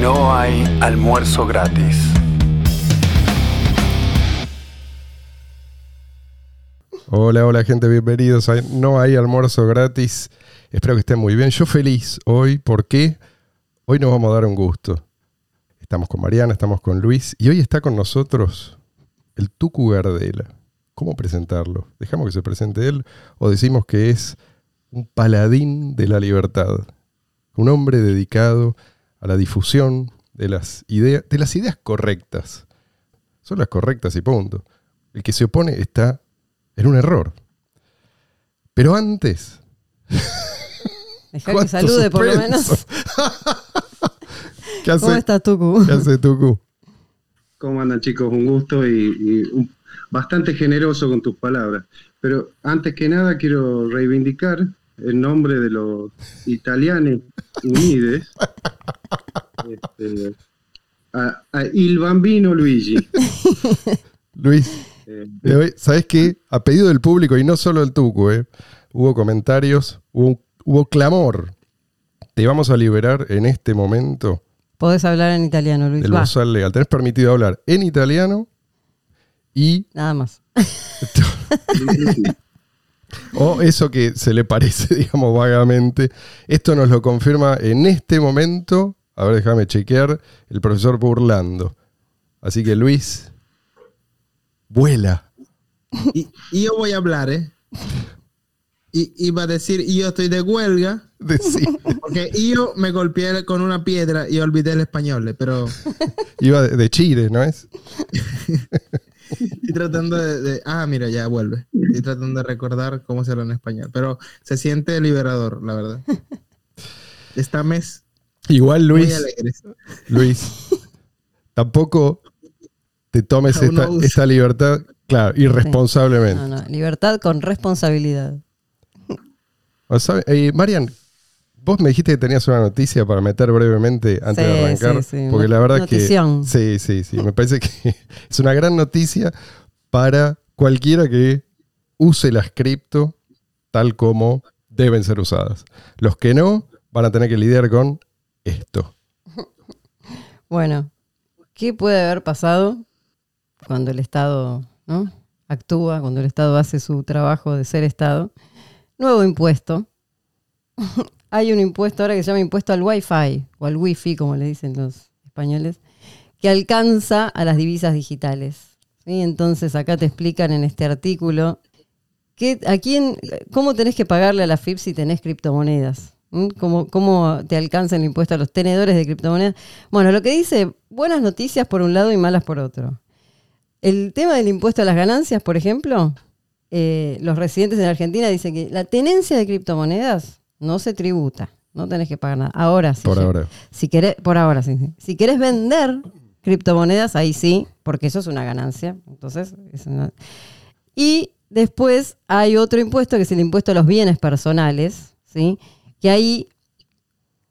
No hay almuerzo gratis. Hola, hola gente, bienvenidos a No hay almuerzo gratis. Espero que estén muy bien. Yo feliz hoy porque hoy nos vamos a dar un gusto. Estamos con Mariana, estamos con Luis y hoy está con nosotros el Tucu Gardela. ¿Cómo presentarlo? ¿Dejamos que se presente él o decimos que es un paladín de la libertad? Un hombre dedicado a la difusión de las ideas, de las ideas correctas. Son las correctas y punto. El que se opone está en un error. Pero antes. Deja que salude por lo menos. ¿Qué hace, ¿Cómo estás, Tucu? ¿Qué hace Tucu? ¿Cómo andan chicos? Un gusto y, y un- bastante generoso con tus palabras. Pero antes que nada quiero reivindicar el nombre de los italianos unides este, a, a Il Bambino Luigi. Luis, Eh, ¿sabes qué? A pedido del público y no solo del Tucu, ¿eh? hubo comentarios, hubo, hubo clamor. Te vamos a liberar en este momento Podés hablar en italiano, Luis. del bozal legal. Tenés permitido hablar en italiano y nada más. O eso que se le parece, digamos, vagamente. Esto nos lo confirma en este momento. A ver, déjame chequear. El profesor Burlando. Así que Luis, vuela. Y, y yo voy a hablar, ¿eh? Y iba a decir, y yo estoy de huelga, Decí. porque yo me golpeé con una piedra y olvidé el español, ¿eh? pero Iba de, de Chile, ¿no es? estoy tratando de, de- Ah, mira, ya vuelve. Estoy tratando de recordar cómo se habla en español, pero se siente liberador, la verdad. Esta mes Igual Luis. Luis, tampoco te tomes esta, esta libertad, claro, irresponsablemente. No, no, libertad con responsabilidad. O sea, eh, Marian, vos me dijiste que tenías una noticia para meter brevemente antes Sí, de arrancar. sí, sí. Porque la verdad Notición. que. Sí, sí, sí. Me parece que es una gran noticia para cualquiera que use las cripto tal como deben ser usadas. Los que no van a tener que lidiar con esto. Bueno, ¿qué puede haber pasado cuando el Estado ¿no? actúa, cuando el Estado hace su trabajo de ser Estado? Nuevo impuesto. Hay un impuesto ahora que se llama impuesto al Wi-Fi, o al Wi-Fi, como le dicen los españoles, que alcanza a las divisas digitales. ¿sí? Entonces acá te explican en este artículo que, a quién, cómo tenés que pagarle a la FIP si tenés criptomonedas. ¿Mm? ¿Cómo, ¿Cómo te alcanza el impuesto a los tenedores de criptomonedas? Bueno, lo que dice, buenas noticias por un lado y malas por otro. El tema del impuesto a las ganancias, por ejemplo, eh, los residentes en Argentina dicen que la tenencia de criptomonedas no se tributa, no tenés que pagar nada. Ahora sí. Por ahora. Si querés, por ahora sí. Si querés vender criptomonedas, ahí sí, porque eso es una ganancia. Entonces, es una- Y después hay otro impuesto que es el impuesto a los bienes personales, ¿sí? Que ahí,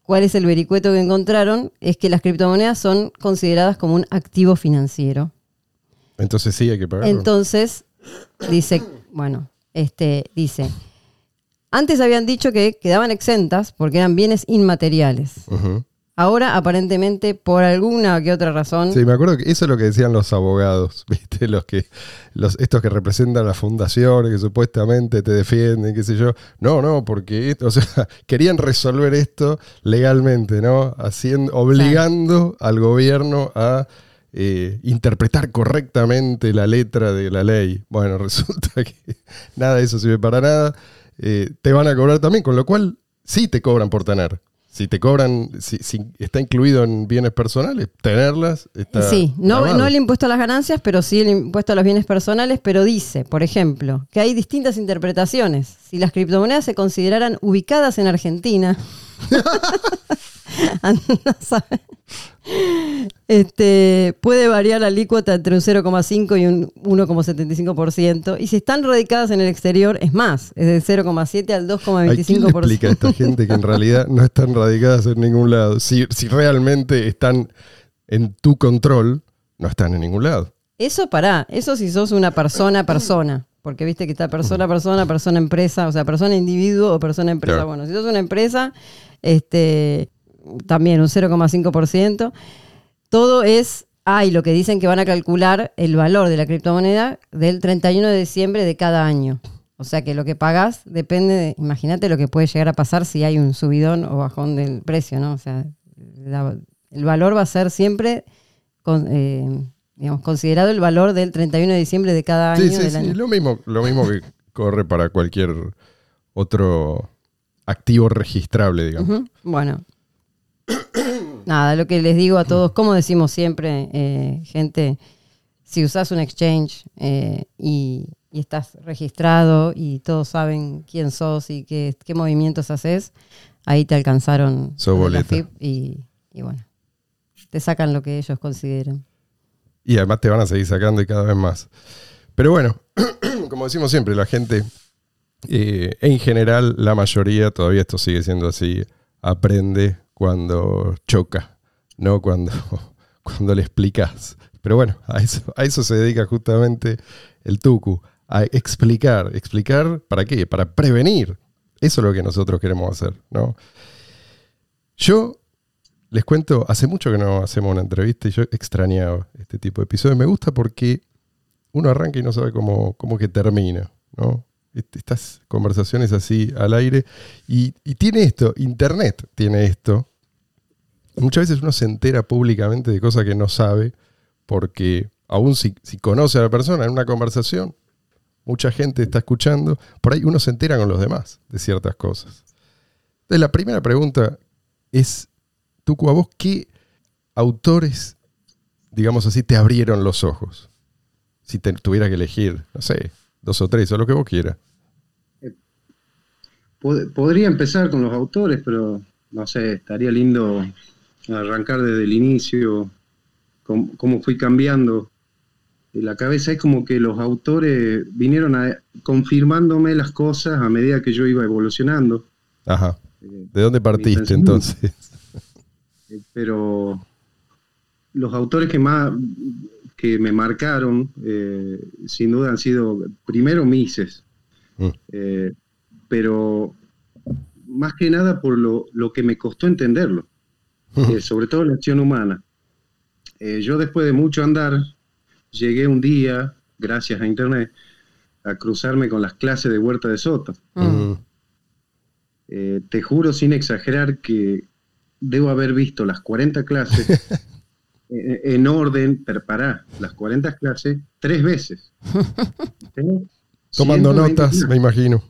¿cuál es el vericueto que encontraron? Es que las criptomonedas son consideradas como un activo financiero. Entonces sí hay que pagarlo. Entonces, dice, bueno, este, dice, antes habían dicho que quedaban exentas porque eran bienes inmateriales. Ujú. Ahora, aparentemente, por alguna que otra razón, Sí, me acuerdo que eso es lo que decían los abogados, ¿viste? Los que, los, estos que representan las fundaciones, que supuestamente te defienden, qué sé yo. No, no, porque o sea, querían resolver esto legalmente, ¿no? Haciendo, obligando al gobierno a eh, interpretar correctamente la letra de la ley. Bueno, resulta que nada de eso sirve para nada. Eh, te van a cobrar también, con lo cual sí te cobran por tener. Si te cobran, si, si está incluido en bienes personales, tenerlas está. sí, no, grabado. no el impuesto a las ganancias, pero sí el impuesto a los bienes personales, pero dice, por ejemplo, que hay distintas interpretaciones. Si las criptomonedas se consideraran ubicadas en Argentina, saber. Este, puede variar la alícuota entre un 0,5 y un 1,75%. Y si están radicadas en el exterior, es más, es del 0,7 al Ay, ¿Quién le explica a 2,25%. esta gente que en realidad no están radicadas en ningún lado? Si, si realmente están en tu control, no están en ningún lado. Eso para, eso si sos una persona persona, porque viste que está persona persona, persona empresa, o sea, persona individuo o persona empresa. Claro. Bueno, si sos una empresa, este también un 0,5%. Todo es, hay lo que dicen que van a calcular el valor de la criptomoneda del 31 de diciembre de cada año. O sea que lo que pagas depende de, imagínate lo que puede llegar a pasar si hay un subidón o bajón del precio, ¿no? O sea, la- el valor va a ser siempre con- eh, digamos, considerado el valor del 31 de diciembre de cada año Sí, sí, del sí. año. Lo mismo, lo mismo que corre para cualquier otro activo registrable, digamos. Bueno. Nada, lo que les digo a todos, como decimos siempre, eh, gente, si usas un exchange eh, y, y estás registrado y todos saben quién sos y qué, qué movimientos haces, ahí te alcanzaron la boleta. FIP y, y bueno, te sacan lo que ellos consideren. Y además te van a seguir sacando y cada vez más. Pero bueno, como decimos siempre, la gente, eh, en general, la mayoría, todavía esto sigue siendo así, aprende cuando choca, no cuando, cuando le explicas. Pero bueno, a eso, a eso se dedica justamente el Tucu, a explicar. ¿Explicar para qué? Para prevenir. Eso es lo que nosotros queremos hacer, ¿no? Yo les cuento, hace mucho que no hacemos una entrevista y yo extrañaba este tipo de episodios. Me gusta porque uno arranca y no sabe cómo, cómo que termina, ¿no? Est- Estas conversaciones así al aire. Y, y tiene esto, Internet tiene esto. Muchas veces uno se entera públicamente de cosas que no sabe porque aún si, si conoce a la persona en una conversación, mucha gente está escuchando, por ahí uno se entera con los demás de ciertas cosas. Entonces la primera pregunta es, Tucu, a vos, ¿qué autores, digamos así, te abrieron los ojos? Si te tuviera que elegir, no sé, dos o tres, o lo que vos quieras. Pod- Podría empezar con los autores, pero no sé, estaría lindo arrancar desde el inicio, cómo, cómo fui cambiando. En la cabeza es como que los autores vinieron a, confirmándome las cosas a medida que yo iba evolucionando. Ajá. Eh, ¿De dónde partiste entonces? Eh, pero los autores que más que me marcaron eh, sin duda han sido primero Mises Mm. Eh, pero más que nada por lo, lo que me costó entenderlo eh, sobre todo la acción humana Eh, yo después de mucho andar llegué un día gracias a internet a cruzarme con las clases de Huerta de Soto Eh, te juro sin exagerar que debo haber visto las 40 clases eh, en orden, pero pará, las 40 clases tres veces. Tomando 120 notas, clases. me imagino.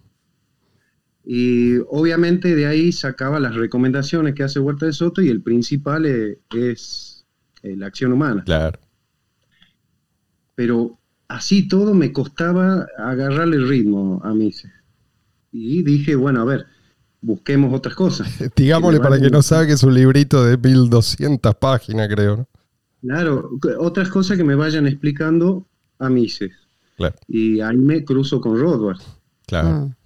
Y obviamente de ahí sacaba las recomendaciones que hace Huerta de Soto y el principal eh, es eh, la acción humana. Claro. Pero así todo me costaba agarrarle el ritmo a mí. Y dije, bueno, a ver, busquemos otras cosas. Digámosle para que no sabe que es un librito de 1200 páginas, creo, ¿no? Claro, otras cosas que me vayan explicando a Mises. Claro, Y ahí me cruzo con Rothbard. claro. Mm.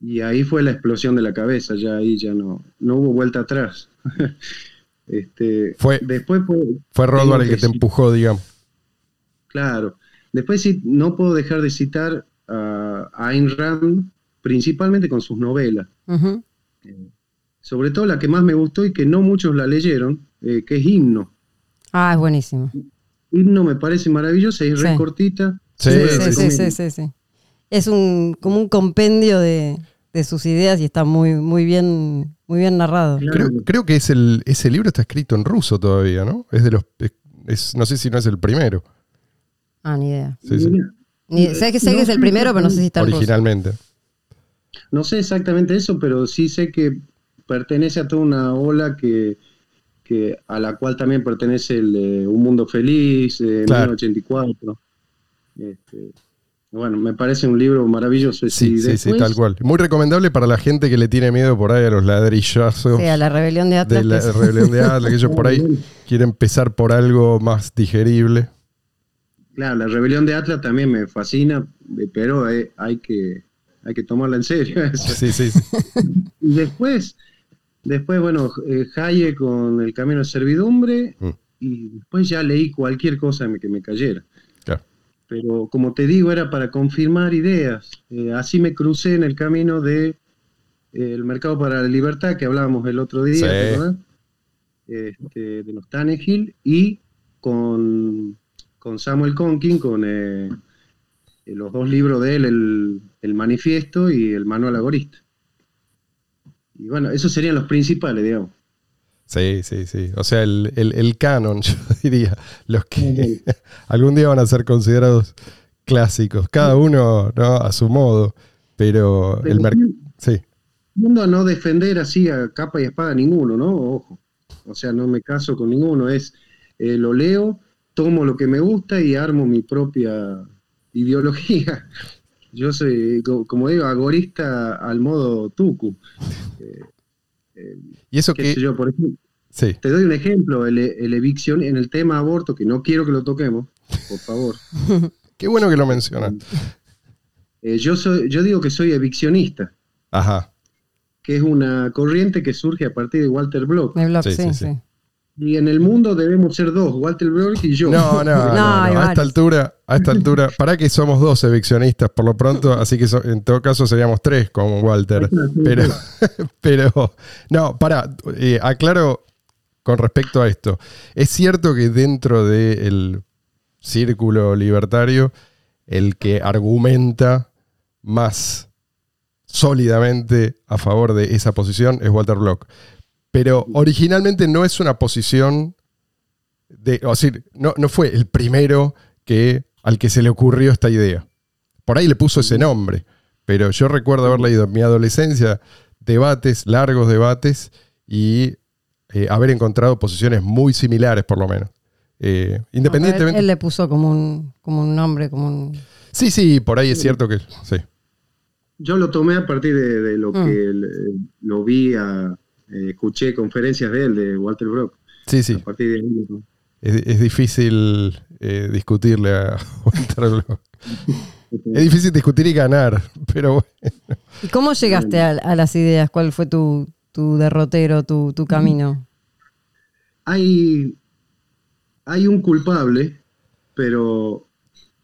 Y ahí fue la explosión de la cabeza, ya ahí ya no, no hubo vuelta atrás. este, Fue- después fue, Fue Rothbard el que que te empujó, digamos. claro. Después sí, no puedo dejar de citar a Ayn Rand, principalmente con sus novelas. Ujú. Sobre todo la que más me gustó y que no muchos la leyeron, eh, que es Himno. Ah, es buenísimo. Himno me parece maravillosa, es Sí. re cortita. Sí, sí, sí, sí, sí, sí. Es un, como un compendio de, de sus ideas y está muy, muy bien, muy bien narrado. Creo, creo que es el, ese libro está escrito en ruso todavía, ¿no? Es de los. es- es- no sé si no es el primero, Ah, ni idea. Sí, sí. Mira, Ni- sé que sé que es el primero, pero no sé si está en ruso. originalmente. No sé exactamente eso, pero sí sé que pertenece a toda una ola que, que a la cual también pertenece el de Un Mundo Feliz, eh, Claro. 1984. Este, bueno, me parece un libro maravilloso. Sí, Y sí, sí, tal cual. Muy recomendable para la gente que le tiene miedo por ahí a los ladrillazos Sí, a la rebelión de Atlas. de la rebelión de Atlas, que ellos por ahí quieren empezar por algo más digerible. Claro, la rebelión de Atlas también me fascina, eh, pero eh, hay, que, hay que tomarla en serio. eso. Sí, sí, sí. Y después, después bueno, eh, Hayek con El Camino de Servidumbre, Mm. y después ya leí cualquier cosa que me cayera. Pero como te digo, era para confirmar ideas. Eh, así me crucé en el camino de eh, el mercado para la libertad que hablábamos el otro día, este, de los Tannehill y con, con Samuel Conkin, con eh, los dos libros de él, el, el Manifiesto y el Manual Agorista. Y bueno, esos serían los principales, digamos. Sí, sí, sí. O sea, el, el- el canon, yo diría, los que algún día van a ser considerados clásicos, cada uno ¿no? a su modo, pero el mercado... Sí, a no defender así a capa y espada ninguno, ¿no? Ojo. O sea, no me caso con ninguno. Es eh, lo leo, tomo lo que me gusta y armo mi propia ideología. Yo soy, co- como digo, agorista al modo tucu. Y eso ¿Qué que... sé yo? Por ejemplo, Sí, te doy un ejemplo, el, el evicción en el tema aborto, que no quiero que lo toquemos, por favor. qué bueno que lo mencionas. Eh, yo, soy, yo digo que soy eviccionista, Ajá, que es una corriente que surge a partir de Walter Block. El blog, Sí, sí, sí, sí. sí. Y en el mundo debemos ser dos, Walter Block y yo. No, no, no, No, no, hay A esta altura, a esta altura, para que somos dos eviccionistas por lo pronto, así que so- en todo caso seríamos tres con Walter. Pero, pero no, para, aclaro con respecto a esto. Es cierto que dentro del círculo libertario, el que argumenta más sólidamente a favor de esa posición es Walter Block. Pero originalmente no es una posición de, o sea, no, no fue el primero que, al que se le ocurrió esta idea. Por ahí le puso ese nombre, pero yo recuerdo haber leído en mi adolescencia debates, largos debates, y eh, haber encontrado posiciones muy similares, por lo menos. Eh, Él, independientemente. él le puso como un, como un nombre, como un... Sí, sí, por ahí es cierto que. Sí. Yo lo tomé a partir de, de lo Mm. que lo vi, a- eh, escuché conferencias de él, de Walter Block. Sí, sí. A partir de ahí, ¿no? Es, es difícil eh, discutirle a Walter Block. Es difícil discutir y ganar, pero bueno. ¿Y cómo llegaste a, a las ideas? ¿Cuál fue tu, tu derrotero, tu, tu camino? hay, hay un culpable, pero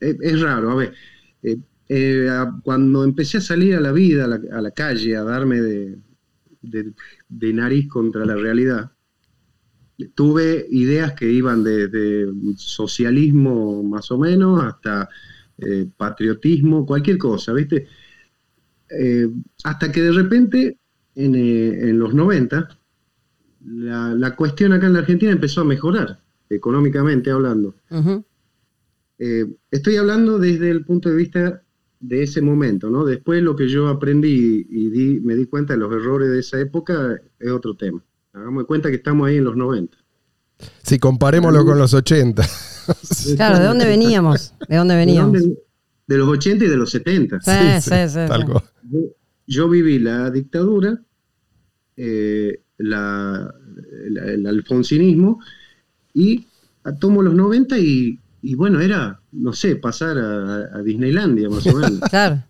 es, es raro. A ver, eh, eh, a- cuando empecé a salir a la vida, a la, a la calle, a darme de, de- de nariz contra la realidad, tuve ideas que iban desde socialismo más o menos hasta eh, patriotismo, cualquier cosa, ¿viste? Eh, hasta que de repente, en, eh, en los 90, la, la cuestión acá en la Argentina empezó a mejorar, económicamente hablando. Estoy hablando desde el punto de vista de ese momento, ¿no? Después lo que yo aprendí y di- me di cuenta de los errores de esa época es otro tema. Hagamos de cuenta que estamos ahí en los 90. Si comparémoslo con los 80. Claro, ¿de dónde veníamos? ¿De dónde veníamos? ¿De dónde? De los 80 y de los 70. Sí, sí, sí, tal sí. cual. Yo, yo viví la dictadura, eh, la- la- el alfonsinismo, y a- tomo los 90 y, y bueno, era, no sé, pasar a, a Disneylandia más o menos. Claro.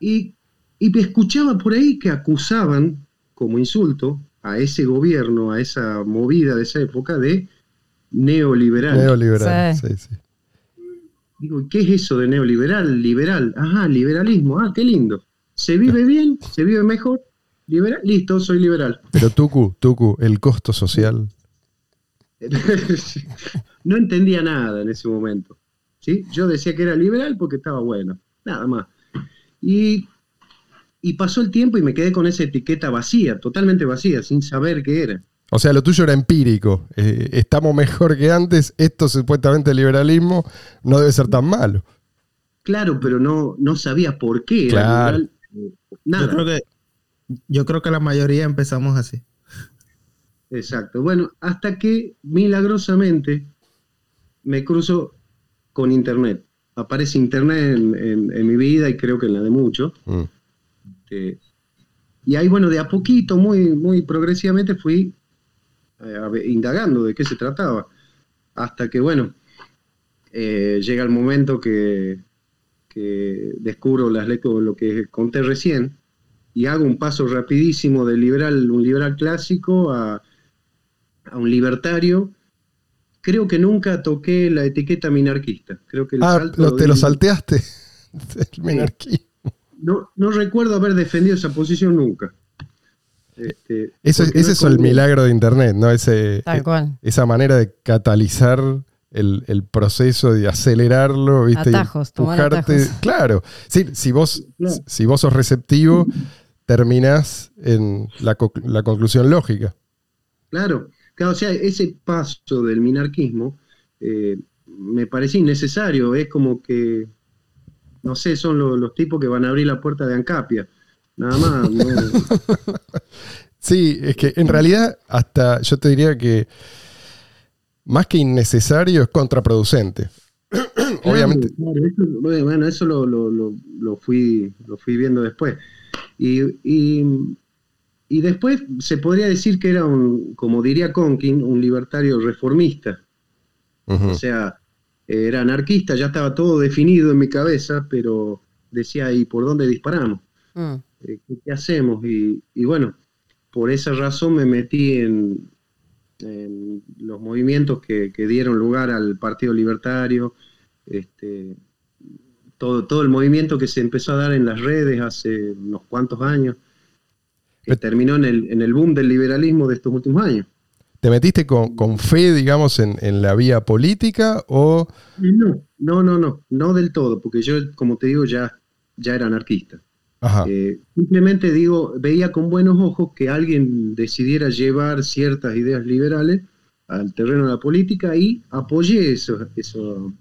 Y, y me escuchaba por ahí que acusaban como insulto a ese gobierno, a esa movida de esa época de neoliberal. Neoliberal. Sí. Sí, sí. Digo, ¿qué es eso de neoliberal? Liberal. Ajá, liberalismo. Ah, qué lindo. ¿Se vive bien? ¿Se vive mejor? ¿Liberal? Listo, soy liberal. Pero Tucu, Tucu, el costo social. no entendía nada en ese momento. ¿sí? Yo decía que era liberal porque estaba bueno, nada más. Y, y pasó el tiempo y me quedé con esa etiqueta vacía, totalmente vacía, sin saber qué era. O sea, lo tuyo era empírico. Eh, estamos mejor que antes. Esto supuestamente liberalismo no debe ser tan malo. Claro, pero no, no sabía por qué era Claro. liberal. eh, Nada. Yo creo que yo creo que la mayoría empezamos así. Exacto. Bueno, hasta que milagrosamente me cruzo con Internet. Aparece Internet en, en- en mi vida y creo que en la de muchos. Mm. Este, y ahí, bueno, de a poquito, muy, muy progresivamente fui eh, indagando de qué se trataba. Hasta que, bueno, eh, llega el momento que, que descubro las letras, lo que conté recién, y hago un paso rapidísimo de liberal, un liberal clásico a, a un libertario. Creo que nunca toqué la etiqueta minarquista. Creo que el Ah, salto lo- te lo salteaste. El minarquismo. no, no recuerdo haber defendido esa posición nunca. Este, Eso, ese no es el milagro de Internet, ¿no? Ese, Tal cual. esa manera de catalizar el, el proceso, de acelerarlo, ¿viste? Atajos, tomar empujarte. atajos. Claro, sí, si vos, Claro. si vos sos receptivo, terminás en la, la conclusión lógica. Claro, claro, o sea, ese paso del minarquismo eh, me parece innecesario. Es como que, no sé, son lo- los tipos que van a abrir la puerta de Ancapia. Nada más. no. Sí, es que en realidad hasta yo te diría que más que innecesario es contraproducente. Obviamente. Claro, claro, eso, bueno, eso lo, lo- lo- lo fui, lo fui viendo después. Y, y- y después se podría decir que era un, como diría Conkin, un libertario reformista. O sea, era anarquista, ya estaba todo definido en mi cabeza, pero decía, ¿y por dónde disparamos? Mm. Eh, ¿Qué, qué hacemos? Y, y bueno, por esa razón me metí en, en los movimientos que, que dieron lugar al Partido Libertario, este, todo, todo el movimiento que se empezó a dar en las redes hace unos cuantos años, que terminó en el, en el boom del liberalismo de estos últimos años. ¿Te metiste con, con fe, digamos, en, en la vía política o... No, no, no, no, no del todo, porque yo, como te digo, ya, ya era anarquista. Ajá, Eh, simplemente digo, veía con buenos ojos que alguien decidiera llevar ciertas ideas liberales al terreno de la política y apoyé eso, eso-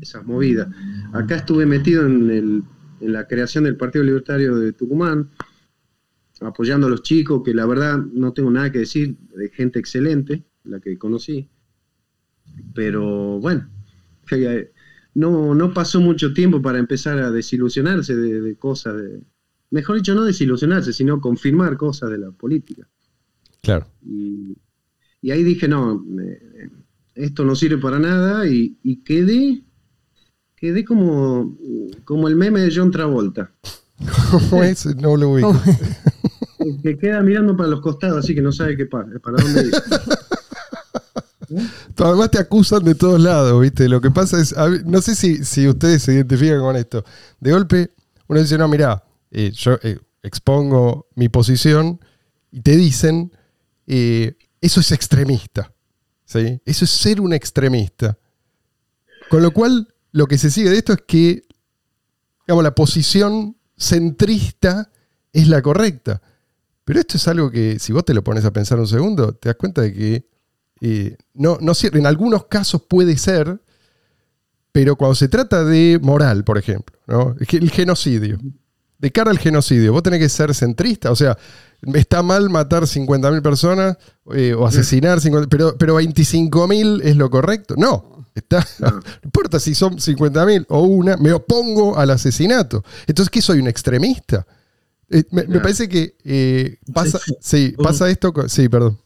esas movidas. Acá estuve metido en, el- en la creación del Partido Libertario de Tucumán, apoyando a los chicos, que la verdad no tengo nada que decir, de gente excelente, la que conocí. Pero bueno, no, no pasó mucho tiempo para empezar a desilusionarse de, de cosas de, mejor dicho, no desilusionarse, sino confirmar cosas de la política. claro. Y, y ahí dije, no, esto no sirve para nada y, y quedé, quedé como, como el meme de John Travolta, ¿Cómo es? No lo ubico. Que queda mirando para los costados, así que no sabe qué pasa, para dónde ir. Además te acusan de todos lados, ¿viste? Lo que pasa es, no sé si, si ustedes se identifican con esto. De golpe, uno dice, no, mirá, eh, yo eh, expongo mi posición y te dicen, eh, eso es extremista. ¿sí? Eso es ser un extremista. Con lo cual, lo que se sigue de esto es que, digamos, la posición centrista es la correcta. Pero esto es algo que, si vos te lo pones a pensar un segundo, te das cuenta de que eh, no, no cier- en algunos casos puede ser, pero cuando se trata de moral, por ejemplo, ¿no? El genocidio, de cara al genocidio, vos tenés que ser centrista, o sea, está mal matar 50.000 personas eh, o asesinar, 50 pero, pero 25.000 es lo correcto. No, está, No. no importa si son 50.000 o una, me opongo al asesinato. Entonces, ¿qué soy un extremista? Eh, me, parece que eh, pasa, Sí. sí, pasa esto, con- sí, perdón.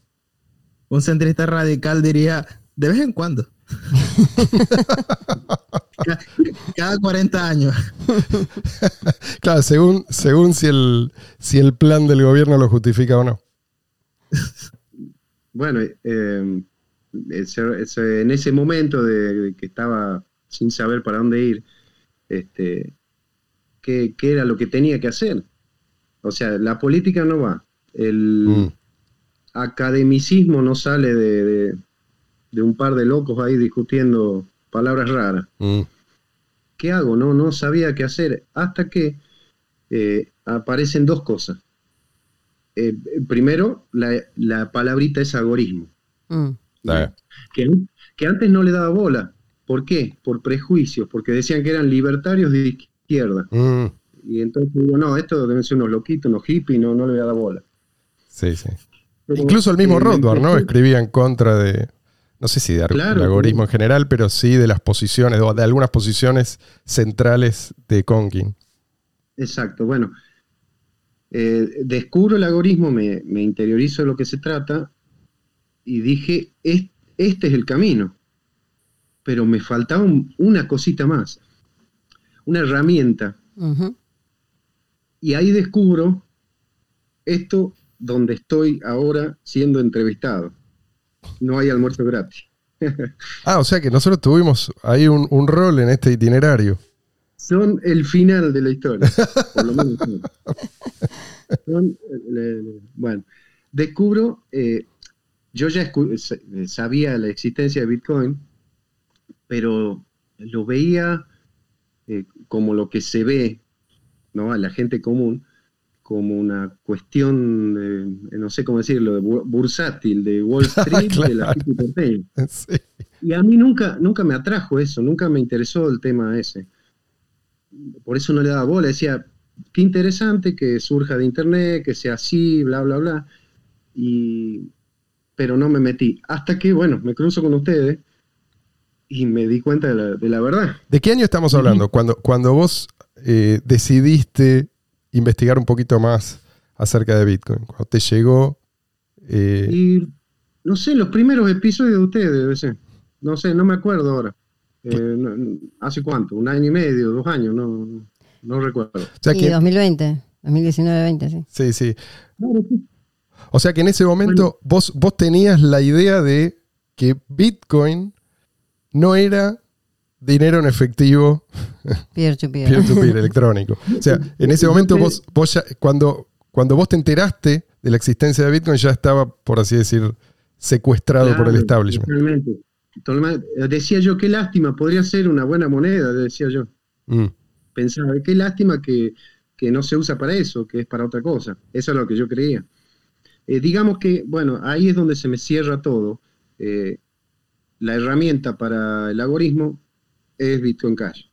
Un centrista radical diría, de vez en cuando. Ca- Cada 40 años. Claro, según, según si, el, si el plan del gobierno lo justifica o no. Bueno, eh, ese- ese- en ese momento de, de que estaba sin saber para dónde ir, este, ¿qué, qué era lo que tenía que hacer? O sea, la política no va. El Mm. academicismo no sale de, de- de un par de locos ahí discutiendo palabras raras. Mm. ¿Qué hago? No, no sabía qué hacer. Hasta que eh, aparecen dos cosas. Eh, primero, la, la palabrita es agorismo. Mm. Que, que antes no le daba bola. ¿Por qué? Por prejuicios, porque decían que eran libertarios de izquierda. mm. Y entonces digo, no, esto deben ser unos loquitos, unos hippies, no, no le voy a dar bola. Sí, sí. Pero, Incluso el mismo eh, Rothbard, ¿no? Escribía en contra de, no sé si de ar- Claro, del algoritmo en general, pero sí de las posiciones, de algunas posiciones centrales de Conkin. Exacto, bueno. eh, descubro el algoritmo, me, me interiorizo de lo que se trata y dije, "Es- este es el camino. Pero me faltaba un- una cosita más, una herramienta Ujú. Y ahí descubro esto donde estoy ahora siendo entrevistado. No hay almuerzo gratis. Ah, o sea que nosotros tuvimos ahí un, un rol en este itinerario. Son el final de la historia. Por lo menos son. Eh, eh, bueno, descubro, eh, yo ya sa- sabía la existencia de Bitcoin, pero lo veía eh, como lo que se ve ¿no? a la gente común, como una cuestión, no sé cómo decirlo, de bu- bursátil, de Wall Street, de la Claro. gente porteña. Sí. Y a mí nunca, nunca me atrajo eso, nunca me interesó el tema ese. Por eso no le daba bola, decía, qué interesante que surja de internet, que sea así, bla, bla, bla. Y, pero no me metí. Hasta que, bueno, me cruzo con ustedes y me di cuenta de la, de la verdad. ¿De qué año estamos hablando? Cuando, cuando vos eh, decidiste investigar un poquito más acerca de Bitcoin. Cuando te llegó. eh, Y no sé, los primeros episodios de ustedes, debe ser. No sé, no me acuerdo ahora. Eh, no- ¿Hace cuánto? ¿Un año y medio? ¿Dos años? No, no recuerdo. o sea Y que, 2020, 2019-20, sí. sí, sí. O sea que en ese momento vos, vos tenías la idea de que Bitcoin no era dinero en efectivo Peer to peer. peer-to-peer electrónico. O sea, en ese momento vos, vos ya, cuando, cuando vos te enteraste de la existencia de Bitcoin, ya estaba, por así decir, secuestrado por el establishment. Totalmente. Totalmente. Decía yo, qué lástima, podría ser una buena moneda, decía yo. Mm, Pensaba, qué lástima que, que no se usa para eso, que es para otra cosa. Eso es lo que yo creía. Eh, digamos que, bueno, ahí es donde se me cierra todo. Eh, la herramienta para el algoritmo es Bitcoin Cash.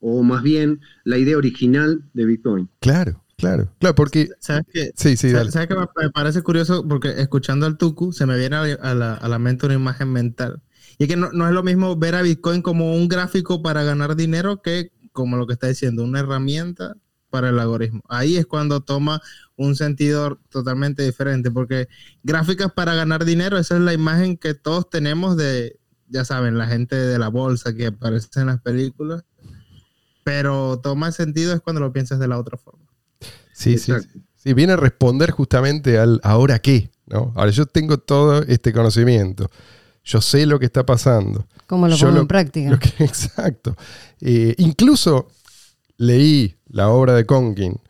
O más bien, la idea original de Bitcoin. claro, claro, claro, porque... ¿Sabes qué? Sí, sí, dale. ¿Sabes qué me parece curioso? Porque escuchando al Tuku se me viene a a la, a la mente una imagen mental. Y es que no, no es lo mismo ver a Bitcoin como un gráfico para ganar dinero que como lo que está diciendo, una herramienta para el algoritmo. Ahí es cuando toma un sentido totalmente diferente, porque gráficas para ganar dinero, esa es la imagen que todos tenemos de, ya saben, la gente de la bolsa que aparece en las películas, pero toma sentido es cuando lo piensas de la otra forma. Sí, sí, Exacto. sí. Sí, viene a responder justamente al ahora qué, ¿no? Ahora yo tengo todo este conocimiento. Yo sé lo que está pasando. ¿Cómo lo pongo en práctica? Lo que- exacto. Eh, incluso leí la obra de Conkin.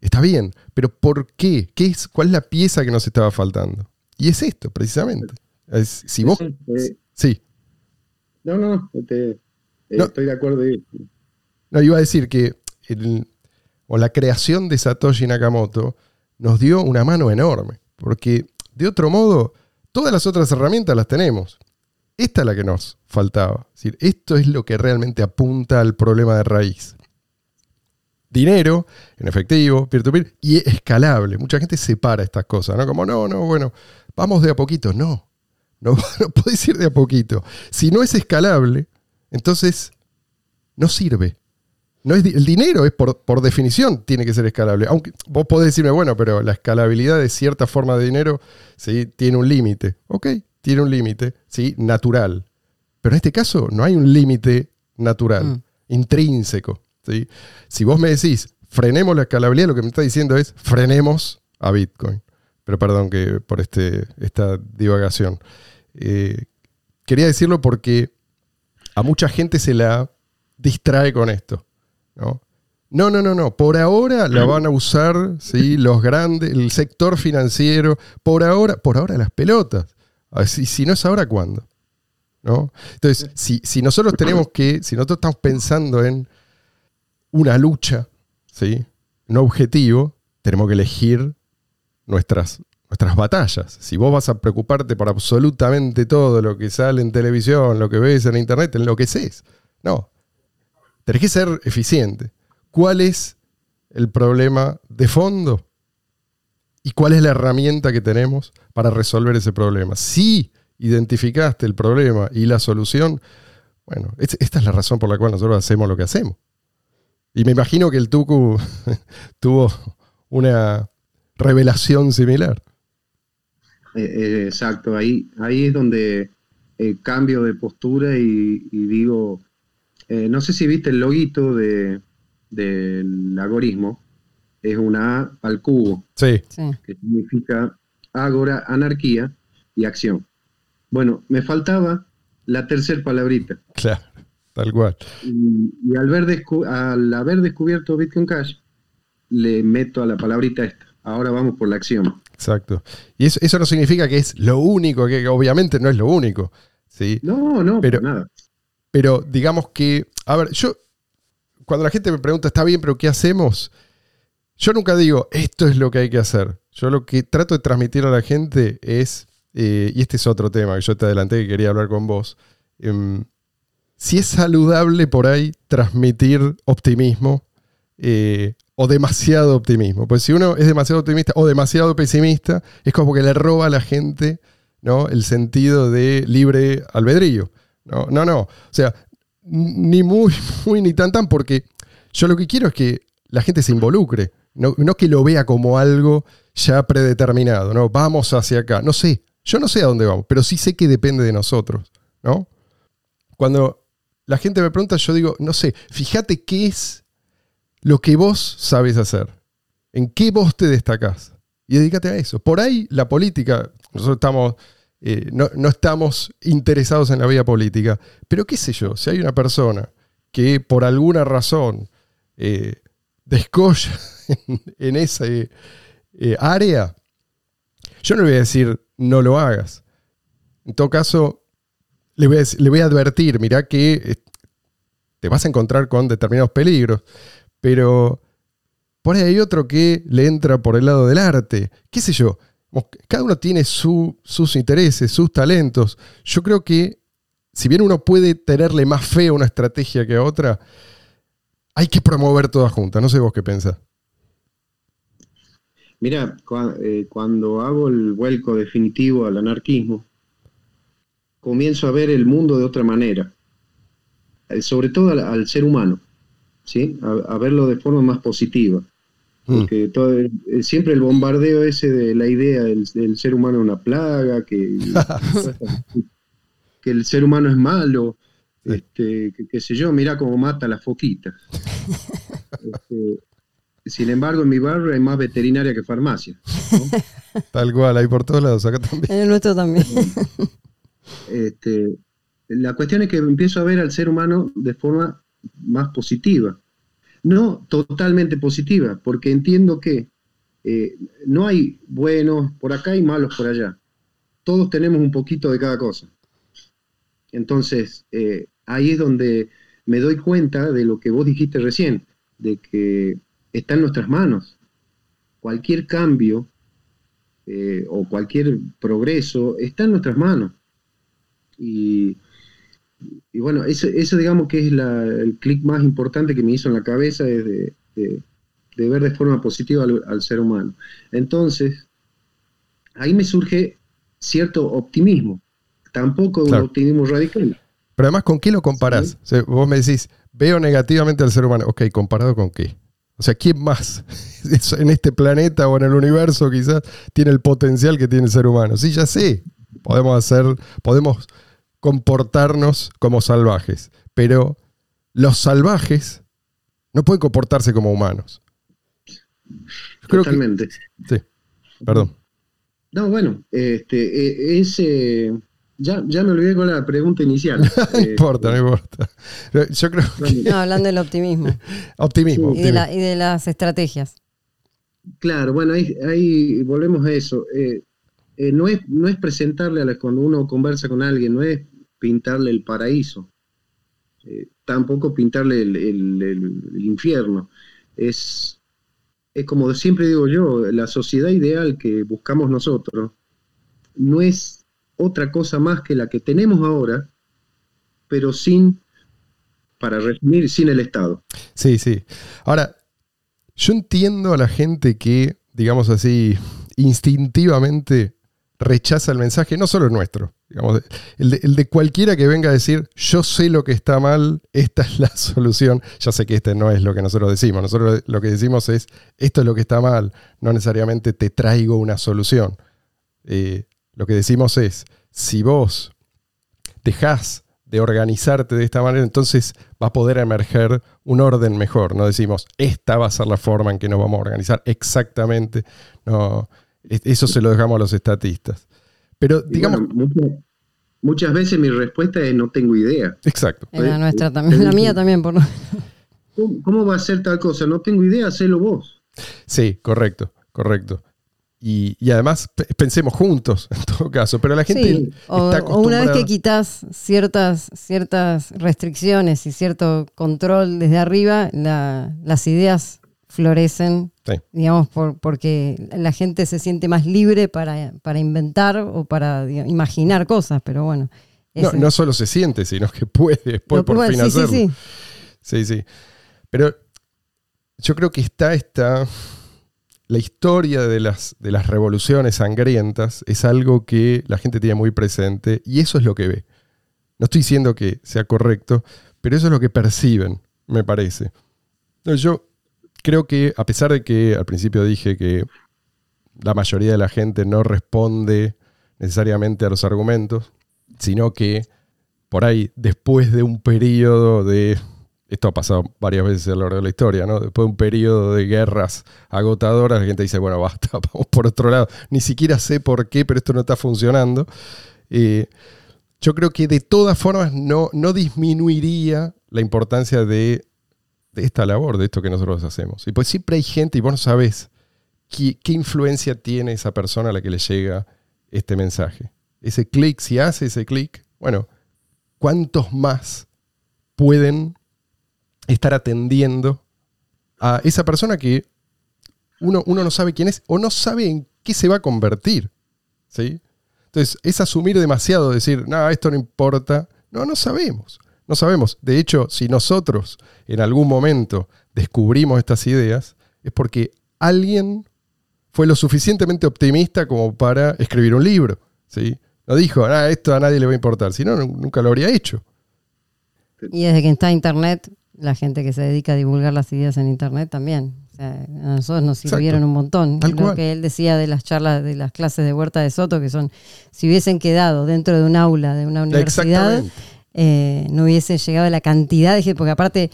Está bien, pero ¿por qué? ¿Qué es, ¿Cuál es la pieza que nos estaba faltando? Y es esto, precisamente. Es- si vos. Eh, Sí. no, no, no, te- eh, No. estoy de acuerdo. No, iba a decir que el- o la creación de Satoshi Nakamoto nos dio una mano enorme. Porque de otro modo, todas las otras herramientas las tenemos. Esta es la que nos faltaba. Es decir, esto es lo que realmente apunta al problema de raíz. Dinero, en efectivo, peer-to-peer, y escalable. Mucha gente separa estas cosas, ¿no? Como, no, no, bueno, vamos de a poquito. No, no, no podés ir de a poquito. Si no es escalable, entonces no sirve. No es, el dinero es por, por definición tiene que ser escalable. Aunque vos podés decirme, bueno, pero la escalabilidad de cierta forma de dinero ¿sí? tiene un límite. Ok, tiene un límite, ¿sí? natural. Pero en este caso no hay un límite natural, Mm. intrínseco. ¿Sí? Si vos me decís, frenemos la escalabilidad, lo que me está diciendo es, frenemos a Bitcoin. Pero perdón que por este, esta divagación. Eh, quería decirlo porque a mucha gente se la distrae con esto. ¿no? No, no, no, no. Por ahora la van a usar ¿sí? los grandes, el sector financiero. Por ahora, por ahora las pelotas. Si, si no es ahora, ¿cuándo? ¿No? Entonces, si, si nosotros tenemos que, si nosotros estamos pensando en una lucha, ¿sí? un objetivo, tenemos que elegir nuestras, nuestras batallas. Si vos vas a preocuparte por absolutamente todo lo que sale en televisión, lo que ves en internet, enloqueces. No. Tenés que ser eficiente. ¿Cuál es el problema de fondo? ¿Y cuál es la herramienta que tenemos para resolver ese problema? Si identificaste el problema y la solución, bueno, es- esta es la razón por la cual nosotros hacemos lo que hacemos. Y me imagino que el Tucu tuvo una revelación similar. Eh, eh, exacto, ahí, ahí es donde eh, cambio de postura y, y digo, eh, no sé si viste el loguito de, del algoritmo, es una A al cubo, Sí, Sí. que significa ágora, anarquía y acción. Bueno, me faltaba la tercera palabrita. claro, tal cual. Y, y al, ver al haber descubierto Bitcoin Cash, le meto a la palabrita esta. Ahora vamos por la acción. Exacto. Y eso, eso no significa que es lo único, que obviamente no es lo único. ¿sí? No, no, Pero- pero nada. Pero digamos que, a ver, yo, cuando la gente me pregunta, está bien, pero ¿qué hacemos? Yo nunca digo, esto es lo que hay que hacer. Yo lo que trato de transmitir a la gente es, eh, y este es otro tema que yo te adelanté que quería hablar con vos, em, si es saludable por ahí transmitir optimismo eh, o demasiado optimismo. Pues si uno es demasiado optimista o demasiado pesimista, es como que le roba a la gente ¿no? el sentido de libre albedrío. No, no, no. O sea, ni muy, muy, ni tan, tan, porque yo lo que quiero es que la gente se involucre, no, no que lo vea como algo ya predeterminado, ¿no? Vamos hacia acá. No sé, yo no sé a dónde vamos, pero sí sé que depende de nosotros, ¿no? Cuando la gente me pregunta, yo digo, no sé, fíjate qué es lo que vos sabes hacer, en qué vos te destacás y dedícate a eso. Por ahí la política, nosotros estamos eh, no, no estamos interesados en la vida política. Pero qué sé yo, si hay una persona que por alguna razón eh, descolla en, en esa eh, área, yo no le voy a decir no lo hagas. En todo caso, le voy a, advertir, mirá que eh, te vas a encontrar con determinados peligros, pero por ahí hay otro que le entra por el lado del arte, qué sé yo, cada uno tiene su, sus intereses, sus talentos. Yo creo que, si bien uno puede tenerle más fe a una estrategia que a otra, hay que promover todas juntas. No sé vos qué pensás. Mira, eh, cuando hago el vuelco definitivo al anarquismo, comienzo a ver el mundo de otra manera, eh, sobre todo al, al ser humano, ¿sí? A, a verlo de forma más positiva. Porque todo, siempre el bombardeo ese de la idea del, del ser humano es una plaga, que, que, el ser humano es malo, sí. este, que, qué sé yo, mira cómo mata a las foquitas. Este, sin embargo, en mi barrio hay más veterinaria que farmacia. ¿no? Tal cual, hay por todos lados, acá también. En el nuestro también. Este, la cuestión es que empiezo a ver al ser humano de forma más positiva no totalmente positiva, porque entiendo que eh, no hay buenos por acá y malos por allá. Todos tenemos un poquito de cada cosa. Entonces, eh, ahí es donde me doy cuenta de lo que vos dijiste recién, de que está en nuestras manos. Cualquier cambio eh, o cualquier progreso está en nuestras manos. Y, y bueno, eso, eso, digamos que es la, el clic más importante que me hizo en la cabeza, es de, de, de ver de forma positiva al, al, ser humano. Entonces, ahí me surge cierto optimismo, tampoco claro. un optimismo radical. Pero además, ¿con qué lo comparás? ¿Sí? O sea, vos me decís, veo negativamente al ser humano. Ok, ¿comparado con qué? O sea, ¿quién más en este planeta o en el universo quizás tiene el potencial que tiene el ser humano? Sí, ya sé. Podemos hacer, podemos comportarnos como salvajes, pero los salvajes no pueden comportarse como humanos. Creo Totalmente. Que, sí, perdón. No, bueno, este, ese, ya, ya me olvidé con la pregunta inicial. no importa, no importa. Yo creo que... No, hablando del optimismo. optimismo. Y de, la, y de, las estrategias. Claro, bueno, ahí, ahí volvemos a eso. Eh, eh, no, es, no es presentarle a la, cuando uno conversa con alguien, no es pintarle el paraíso, eh, tampoco pintarle el, el, infierno. Es, es como siempre digo yo, la sociedad ideal que buscamos nosotros no es otra cosa más que la que tenemos ahora, pero sin, para resumir, sin el Estado. Sí, sí. Ahora, yo entiendo a la gente que, digamos así, instintivamente rechaza el mensaje, no solo nuestro, digamos, el de, el de, cualquiera que venga a decir, yo sé lo que está mal, esta es la solución. Ya sé que este no es lo que nosotros decimos, nosotros lo que decimos es, esto es lo que está mal, no necesariamente te traigo una solución. Eh, lo que decimos es, si vos dejás de organizarte de esta manera, entonces va a poder emerger un orden mejor. No decimos, esta va a ser la forma en que nos vamos a organizar exactamente. No, eso se lo dejamos a los estatistas. Pero digamos... Bueno, muchas, muchas, veces mi respuesta es no tengo idea. Exacto. La nuestra también, la mía también, por ¿Cómo, ¿Cómo va a ser tal cosa? No tengo idea, hacelo vos. Sí, correcto, correcto. y, y además pe- pensemos juntos, en todo caso. Pero la gente Sí, o, está o una vez que quitas ciertas, ciertas restricciones y cierto control desde arriba, la- las ideas florecen, Sí. digamos, por, porque la gente se siente más libre para, para inventar o para digamos, imaginar cosas, pero bueno. No, solo se siente, sino que puede después por bueno, fin sí, hacerlo. sí. Sí, sí. Pero yo creo que está esta. La historia de las, de las revoluciones sangrientas es algo que la gente tiene muy presente y eso es lo que ve. No estoy diciendo que sea correcto, pero eso es lo que perciben, me parece. Yo creo que, a pesar de que al principio dije que la mayoría de la gente no responde necesariamente a los argumentos, sino que por ahí, después de un periodo de. Esto ha pasado varias veces a lo largo de la historia, ¿no? Después de un periodo de guerras agotadoras, la gente dice, bueno, basta, vamos por otro lado. Ni siquiera sé por qué, pero esto no está funcionando. Eh, yo creo que de todas formas no, no disminuiría la importancia de, esta labor, de esto que nosotros hacemos. Y pues siempre hay gente, y vos no sabés qué, influencia tiene esa persona a la que le llega este mensaje. Ese clic, si hace ese clic, bueno, ¿cuántos más pueden estar atendiendo a esa persona que uno, uno no sabe quién es o no sabe en qué se va a convertir? ¿sí? Entonces, es asumir demasiado, decir, no, esto no importa. No, no sabemos. No sabemos. De hecho, si nosotros en algún momento descubrimos estas ideas, es porque alguien fue lo suficientemente optimista como para escribir un libro. ¿sí? No dijo, ah, esto a nadie le va a importar. Si no, nu- nunca lo habría hecho. Y desde que está Internet, la gente que se dedica a divulgar las ideas en Internet también. O sea, a nosotros nos Exacto. sirvieron un montón. Tal Lo cual. que él decía de las charlas, de las clases de Huerta de Soto, que son, si hubiesen quedado dentro de un aula de una universidad, Exactamente. Eh, no hubiese llegado la cantidad de gente, porque aparte,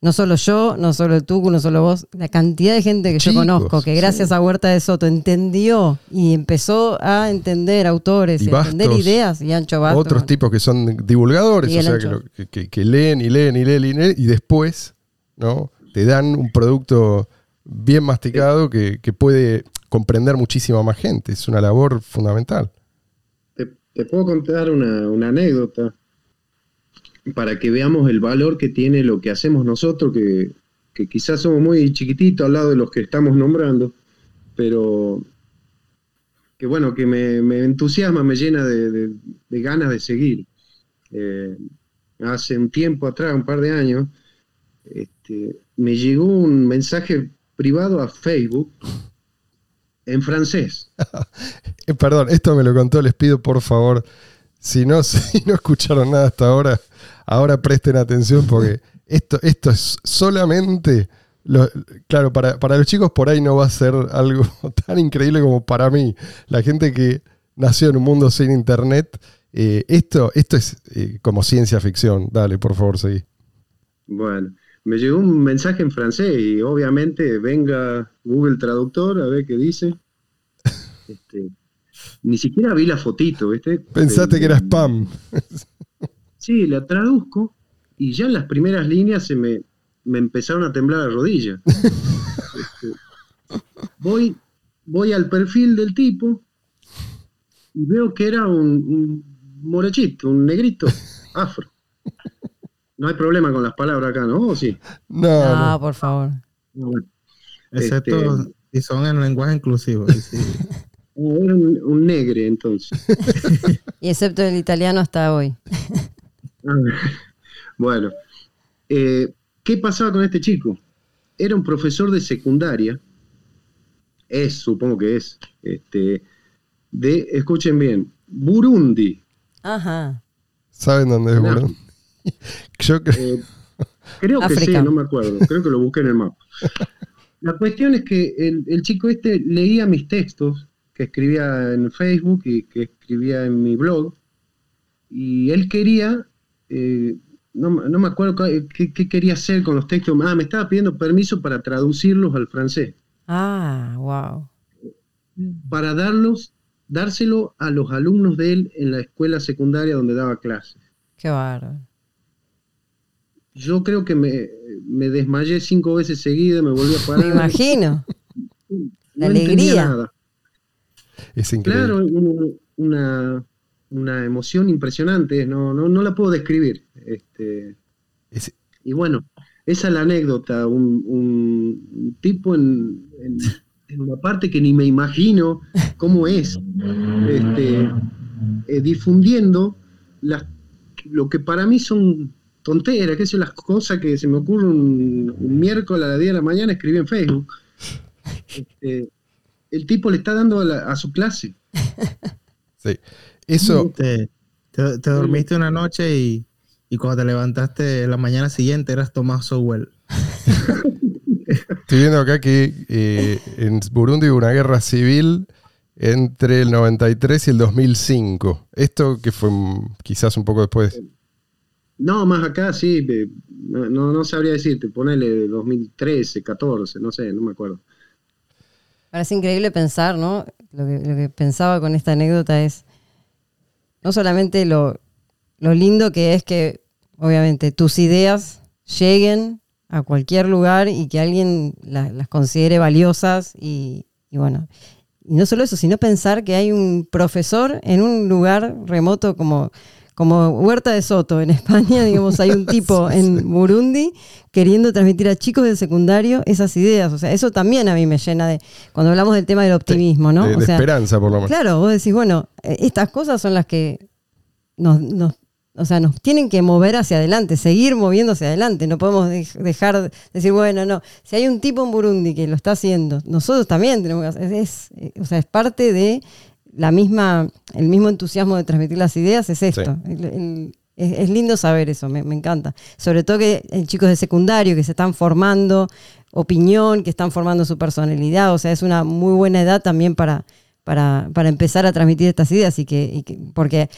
no solo yo, no solo Tucu, no solo vos, la cantidad de gente que Chicos, yo conozco, que gracias sí. a Huerta de Soto entendió y empezó a entender autores, Y y a entender Bastos, ideas, y Ancho Bastos. Otros tipos que son divulgadores, o sea, que, lo- que- que- que leen y leen y leen y leen, y después ¿no? te dan un producto bien masticado que, que puede comprender muchísima más gente. Es una labor fundamental. Te, te puedo contar una, una anécdota para que veamos el valor que tiene lo que hacemos nosotros, que, que quizás somos muy chiquititos al lado de los que estamos nombrando, pero que bueno, que me, me entusiasma, me llena de, de- ganas de seguir. Eh, hace un tiempo atrás, un par de años, este, me llegó un mensaje privado a Facebook en francés. Eh, perdón, esto me lo contó, les pido por favor, si no, si no escucharon nada hasta ahora, ahora presten atención porque esto, esto es solamente, lo- claro, para, para los chicos por ahí no va a ser algo tan increíble como para mí, la gente que nació en un mundo sin internet, eh, esto, esto es eh, como ciencia ficción, dale, por favor, seguí. Bueno, me llegó un mensaje en francés y obviamente venga Google Traductor a ver qué dice. Este, ni siquiera vi la fotito, ¿viste? Pensaste Eh, que era spam. Sí, la traduzco y ya en las primeras líneas se me, me empezaron a temblar las rodillas. Este, voy, voy al perfil del tipo y veo que era un, un un negrito, afro. No hay problema con las palabras acá, ¿no? ¿O sí? No, No, no. por favor. No, bueno. Excepto Este- si son en lenguaje inclusivo. y sí. Era un, un negre entonces. Y excepto el italiano hasta hoy. Ah, bueno, eh, ¿qué pasaba con este chico? Era un profesor de secundaria, es, supongo que es, este, de, escuchen bien, Burundi. Ajá. ¿Saben dónde es No. Burundi? Yo creo- Eh, creo que África. sí, no me acuerdo, creo que lo busqué en el mapa. La cuestión es que el, el chico este leía mis textos que escribía en Facebook y que escribía en mi blog, y él quería, eh, no, me- no me acuerdo qué, quería hacer con los textos, ah, me estaba pidiendo permiso para traducirlos al francés, Ah, wow. para darlos, dárselo a los alumnos de él en la escuela secundaria donde daba clases. Qué bárbaro. Yo creo que me, me desmayé cinco veces seguidas, me volví a Me parar. imagino. La no entendía alegría. nada. Es increíble. Claro, un- una, una emoción impresionante, no, no, no la puedo describir. Este, Es- y bueno, esa es la anécdota, un, un- un tipo en, en- en una parte que ni me imagino cómo es, este, eh, difundiendo las, lo que para mí son tonteras, que son las cosas que se me ocurren un, un miércoles a las 10 de la mañana, escribí en Facebook. Este, el tipo le está dando a, la- a su clase. sí. Eso, Te, te- te dormiste una noche y, y cuando te levantaste la mañana siguiente eras Tomás Sowell. estoy viendo acá que eh, en Burundi hubo una guerra civil entre el 93 y el 2005. Esto que fue quizás un poco después. No, más acá sí, eh, no, no, no sabría decirte, ponele 2013, 14, no sé, no me acuerdo. Parece increíble pensar, ¿no? Lo que, pensaba con esta anécdota es no solamente lo, lindo que es que, obviamente, tus ideas lleguen a cualquier lugar y que alguien la- las considere valiosas y, y bueno, y no solo eso, sino pensar que hay un profesor en un lugar remoto como, como Huerta de Soto en España, digamos, hay un tipo en Burundi queriendo transmitir a chicos del secundario esas ideas. O sea, eso también a mí me llena de, cuando hablamos del tema del optimismo, ¿no? de, o de sea, esperanza, por lo menos. Claro, vos decís, bueno, eh, estas cosas son las que nos, nos- o sea, nos tienen que mover hacia adelante, seguir moviendo hacia adelante. No podemos dej- dejar de decir, bueno, no, si hay un tipo en Burundi que lo está haciendo, nosotros también tenemos que hacer. Es, es- o sea, es parte de la misma, el mismo entusiasmo de transmitir las ideas, es esto. Sí. El- el- es, es lindo saber eso, me, me encanta. Sobre todo que hay chicos de secundario que se están formando opinión, que están formando su personalidad. O sea, es una muy buena edad también para, para, para empezar a transmitir estas ideas. Y que, y que- porque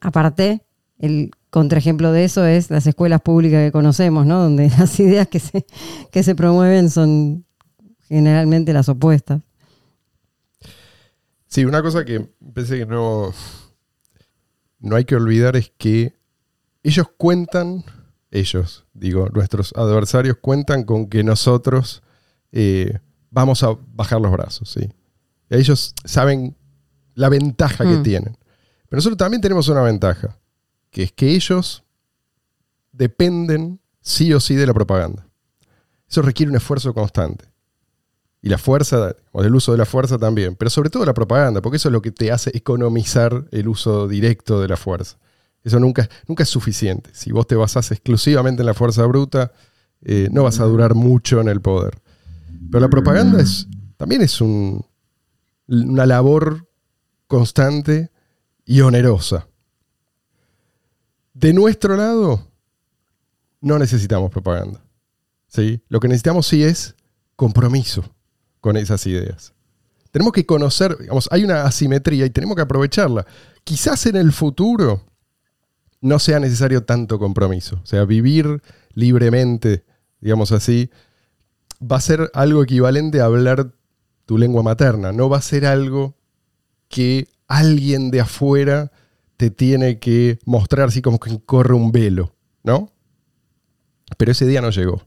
aparte, el contraejemplo de eso es las escuelas públicas que conocemos, ¿no? Donde las ideas que se, que se promueven son generalmente las opuestas. Sí, una cosa que pensé que no, no hay que olvidar es que ellos cuentan, ellos, digo, nuestros adversarios cuentan con que nosotros eh, vamos a bajar los brazos, ¿sí? Ellos saben la ventaja que Mm. tienen. Pero nosotros también tenemos una ventaja, que es que ellos dependen sí o sí de la propaganda. Eso requiere un esfuerzo constante. Y la fuerza, o el uso de la fuerza también, pero sobre todo la propaganda, porque eso es lo que te hace economizar el uso directo de la fuerza. Eso nunca, nunca es suficiente. Si vos te basás exclusivamente en la fuerza bruta, eh, no vas a durar mucho en el poder. Pero la propaganda es, también es un- una labor constante y onerosa. De nuestro lado, no necesitamos propaganda. ¿sí? Lo que necesitamos sí es compromiso con esas ideas. Tenemos que conocer, digamos, hay una asimetría y tenemos que aprovecharla. Quizás en el futuro no sea necesario tanto compromiso. O sea, vivir libremente, digamos así, va a ser algo equivalente a hablar tu lengua materna. No va a ser algo que alguien de afuera te tiene que mostrar así como que corre un velo, ¿no? Pero ese día no llegó.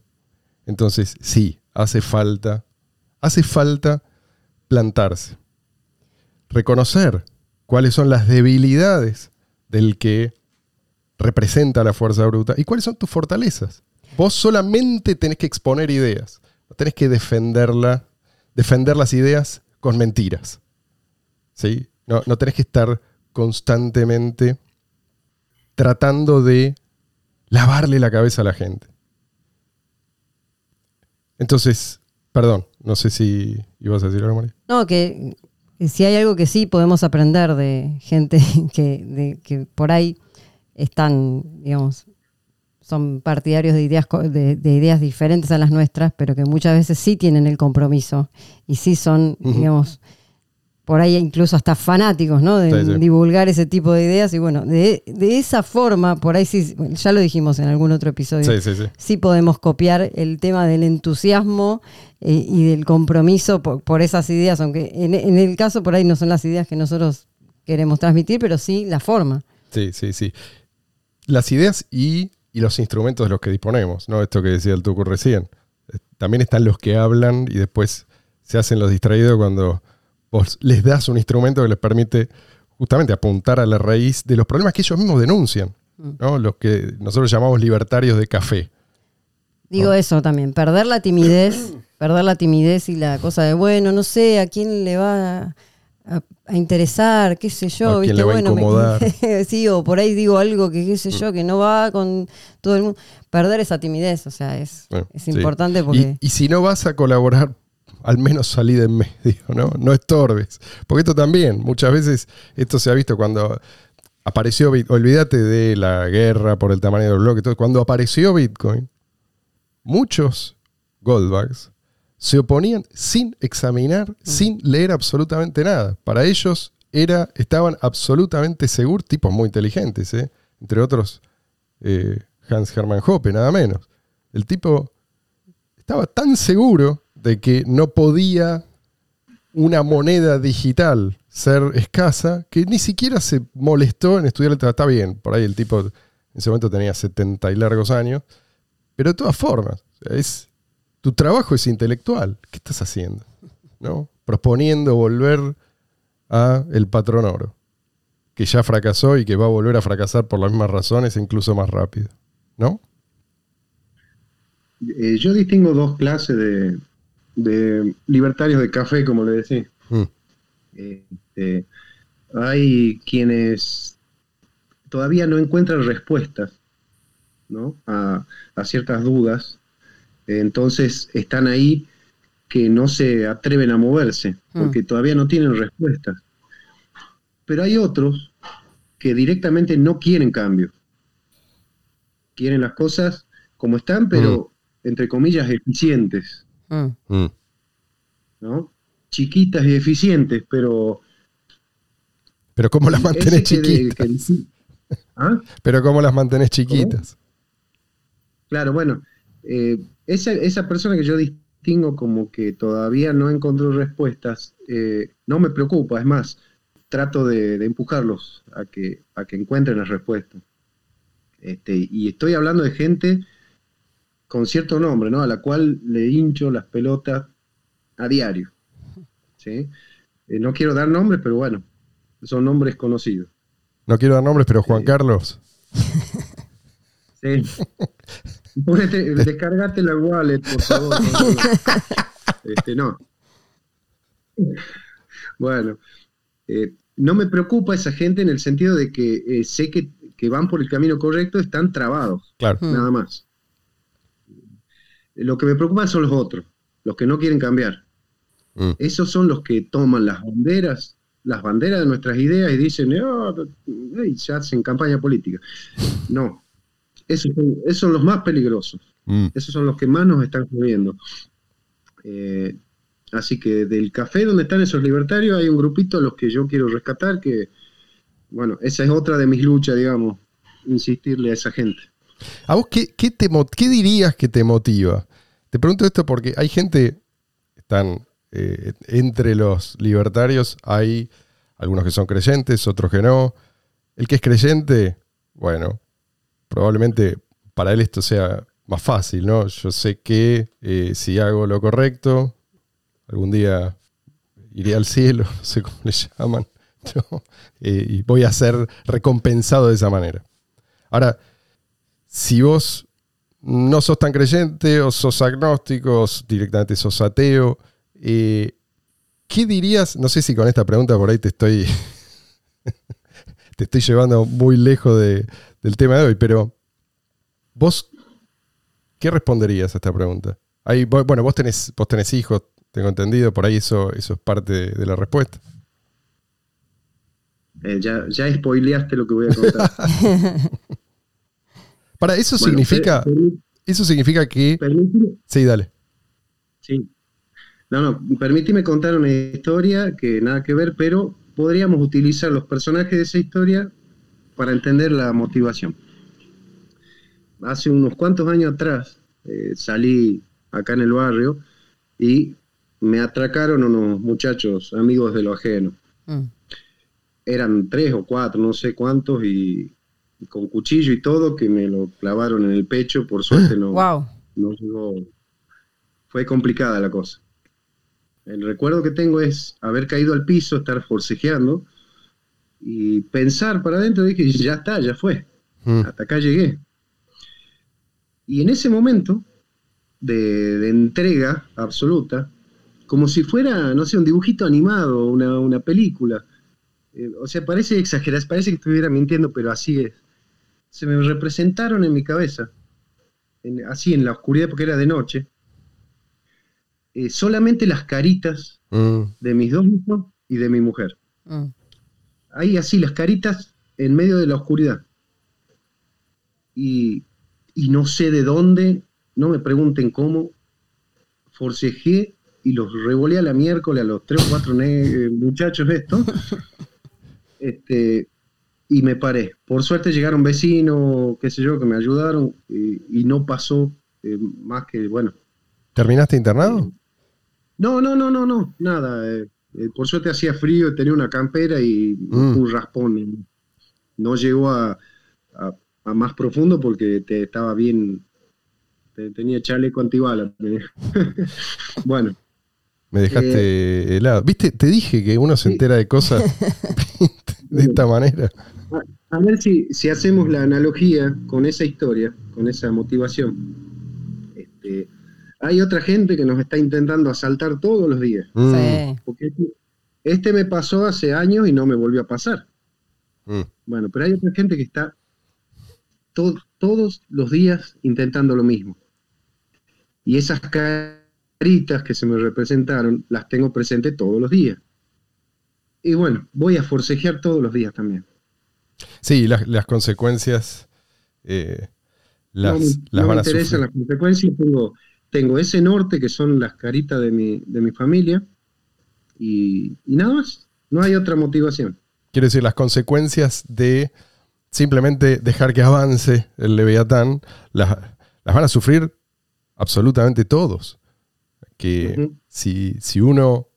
Entonces, sí, hace falta, hace falta plantarse. Reconocer cuáles son las debilidades del que representa la fuerza bruta y cuáles son tus fortalezas. Vos solamente tenés que exponer ideas, no tenés que defenderla, defender las ideas con mentiras. ¿Sí? No, no tenés que estar constantemente tratando de lavarle la cabeza a la gente. Entonces, perdón, no sé si ibas a decir algo, María. No, que, que si hay algo que sí podemos aprender de gente que, de- que por ahí están, digamos, son partidarios de ideas, de, de ideas diferentes a las nuestras, pero que muchas veces sí tienen el compromiso y sí son, digamos, por ahí incluso hasta fanáticos, ¿no? De Sí, sí. divulgar ese tipo de ideas y bueno, de, de esa forma, por ahí sí, bueno, ya lo dijimos en algún otro episodio, Sí, sí, sí. sí podemos copiar el tema del entusiasmo eh, y del compromiso por, por esas ideas, aunque en, en el caso por ahí no son las ideas que nosotros queremos transmitir, pero sí la forma. Sí, sí, sí. Las ideas y, y los instrumentos de los que disponemos, ¿no? Esto que decía el Tucu recién. Eh, También están los que hablan y después se hacen los distraídos cuando vos les das un instrumento que les permite justamente apuntar a la raíz de los problemas que ellos mismos denuncian, ¿no? los que nosotros llamamos libertarios de café. Digo eso también, perder la timidez, perder la timidez y la cosa de, bueno, no sé, a quién le va a, a interesar, qué sé yo, ¿A quién ¿viste? le va a bueno, me- incomodar? sí, o por ahí digo algo que qué sé yo, que no va con todo el mundo. Perder esa timidez, o sea, es, es sí. importante Y- porque... Y, si no vas a colaborar, al menos salí de en medio, ¿no? No estorbes. Porque esto también, muchas veces, esto se ha visto cuando apareció Bitcoin. Olvídate de la guerra por el tamaño del bloque. todo. Cuando apareció Bitcoin, muchos Goldbacks se oponían sin examinar, sin leer absolutamente nada. Para ellos era, estaban absolutamente seguros, tipos muy inteligentes, ¿eh? entre otros eh, Hans Hermann Hoppe, nada menos. El tipo estaba tan seguro de que no podía una moneda digital ser escasa que ni siquiera se molestó en estudiar el. Está bien, por ahí el tipo en ese momento tenía 70 y largos años, pero de todas formas, es, tu trabajo es intelectual. ¿Qué estás haciendo? ¿No? Proponiendo volver a el patrón oro, que ya fracasó y que va a volver a fracasar por las mismas razones e incluso más rápido. ¿No? Eh, yo distingo dos clases de, de libertarios de café, como le decía. Mm. Este, hay quienes todavía no encuentran respuestas ¿no? A, a ciertas dudas, entonces están ahí que no se atreven a moverse, porque todavía no tienen respuestas. Pero hay otros que directamente no quieren cambio. Quieren las cosas como están, pero entre comillas eficientes. Mm. Mm. ¿no? Chiquitas y eficientes, pero... Pero ¿cómo las mantenés ese que de- chiquitas? que- ¿Ah? Pero ¿cómo las mantenés chiquitas? Claro, bueno, eh, esa, esa persona que yo distingo como que todavía no encontró respuestas, eh, no me preocupa, es más, trato de, de empujarlos a que, a que encuentren las respuestas. Este, y estoy hablando de gente con cierto nombre, ¿no? A la cual le hincho las pelotas a diario. ¿sí? Eh, no quiero dar nombres, pero bueno, son nombres conocidos. No quiero dar nombres, pero Juan. Carlos. Sí. Ponete, descargate la wallet, por favor. Este, no. Bueno, eh, no me preocupa esa gente en el sentido de que eh, sé que, que van por el camino correcto, están trabados, Claro. Nada más. Lo que me preocupa son los otros, los que no quieren cambiar. Mm. Esos son los que toman las banderas, las banderas de nuestras ideas y dicen, "Ah, y se hacen campaña política. No, esos son, esos son los más peligrosos, Mm. esos son los que más nos están jodiendo. Eh, así que del café donde están esos libertarios hay un grupito a los que yo quiero rescatar, que, bueno, esa es otra de mis luchas, digamos, insistirle a esa gente. ¿A vos qué, qué te, qué dirías que te motiva? Te pregunto esto porque hay gente, están eh, entre los libertarios, hay algunos que son creyentes, otros que no. El que es creyente, bueno, probablemente para él esto sea más fácil, ¿no? Yo sé que eh, si hago lo correcto, algún día iré al cielo, no sé cómo le llaman, ¿no? Eh, y voy a ser recompensado de esa manera. Ahora, si vos no sos tan creyente o sos agnóstico o directamente sos ateo, eh, ¿qué dirías? No sé si con esta pregunta por ahí te estoy, te estoy llevando muy lejos de- del tema de hoy, pero vos, ¿qué responderías a esta pregunta? Ahí, bueno, vos tenés, vos tenés hijos, tengo entendido, por ahí eso, eso es parte de, de la respuesta. Eh, ya, ya spoileaste lo que voy a contar. Para eso Bueno, significa, per- per- eso significa que. permíteme- Sí, dale. Sí. No, no, permíteme contar una historia que nada que ver, pero podríamos utilizar los personajes de esa historia para entender la motivación. Hace unos cuantos años atrás eh, salí acá en el barrio y me atracaron unos muchachos amigos de lo ajeno. Mm. Eran tres o cuatro, no sé cuántos, y, y con cuchillo y todo, que me lo clavaron en el pecho. Por suerte no, Wow. no llegó. Fue complicada la cosa. El recuerdo que tengo es haber caído al piso, estar forcejeando y pensar para adentro, dije, ya está, ya fue, Mm. hasta acá llegué. Y en ese momento de, de entrega absoluta, como si fuera, no sé, un dibujito animado, una, una película. Eh, o sea, parece exagerar, parece que estuviera mintiendo, pero así es. Se me representaron en mi cabeza, en- así en la oscuridad, porque era de noche, eh, solamente las caritas Mm. de mis dos hijos y de mi mujer. Mm. Ahí así, las caritas en medio de la oscuridad. Y, y no sé de dónde, no me pregunten cómo, forcejé y los revolé a la miércoles a los tres o cuatro eh, muchachos estos. este, y me paré. Por suerte llegaron vecinos, qué sé yo, que me ayudaron y, y no pasó eh, más que, bueno, ¿Terminaste internado? no, no, no, no, no, nada. eh, eh, por suerte hacía frío, tenía una campera y Mm. un raspón. No llegó a, a- a más profundo porque te, estaba bien. te- tenía chaleco antibala. bueno, Me dejaste helado. ¿Viste? Te dije que uno se entera de cosas de esta manera. A, ver si, si hacemos la analogía con esa historia, con esa motivación. Este, hay otra gente que nos está intentando asaltar todos los días. Mm, Sí. Porque este- este me pasó hace años y no me volvió a pasar. mm. Bueno, pero hay otra gente que está to- todos los días intentando lo mismo. Y esas caritas que se me representaron las tengo presentes todos los días. Y bueno, voy a forcejear todos los días también. Sí, las, las consecuencias eh, las, no las no van me a sufrir. interesan las consecuencias. Tengo, tengo ese norte que son las caritas de mi, de mi familia. Y, y nada más. No hay otra motivación. Quiero decir, las consecuencias de simplemente dejar que avance el Leviatán, las, las van a sufrir absolutamente todos. Que si, si uno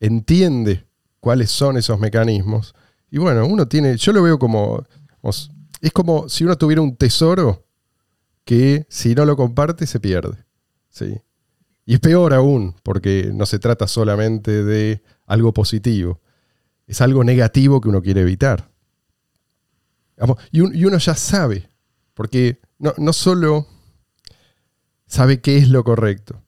entiende cuáles son esos mecanismos, y bueno, uno tiene, yo lo veo como, es como si uno tuviera un tesoro que si no lo comparte se pierde. ¿sí? Y es peor aún, porque no se trata solamente de algo positivo, es algo negativo que uno quiere evitar. Y uno ya sabe, porque no, no solo sabe qué es lo correcto,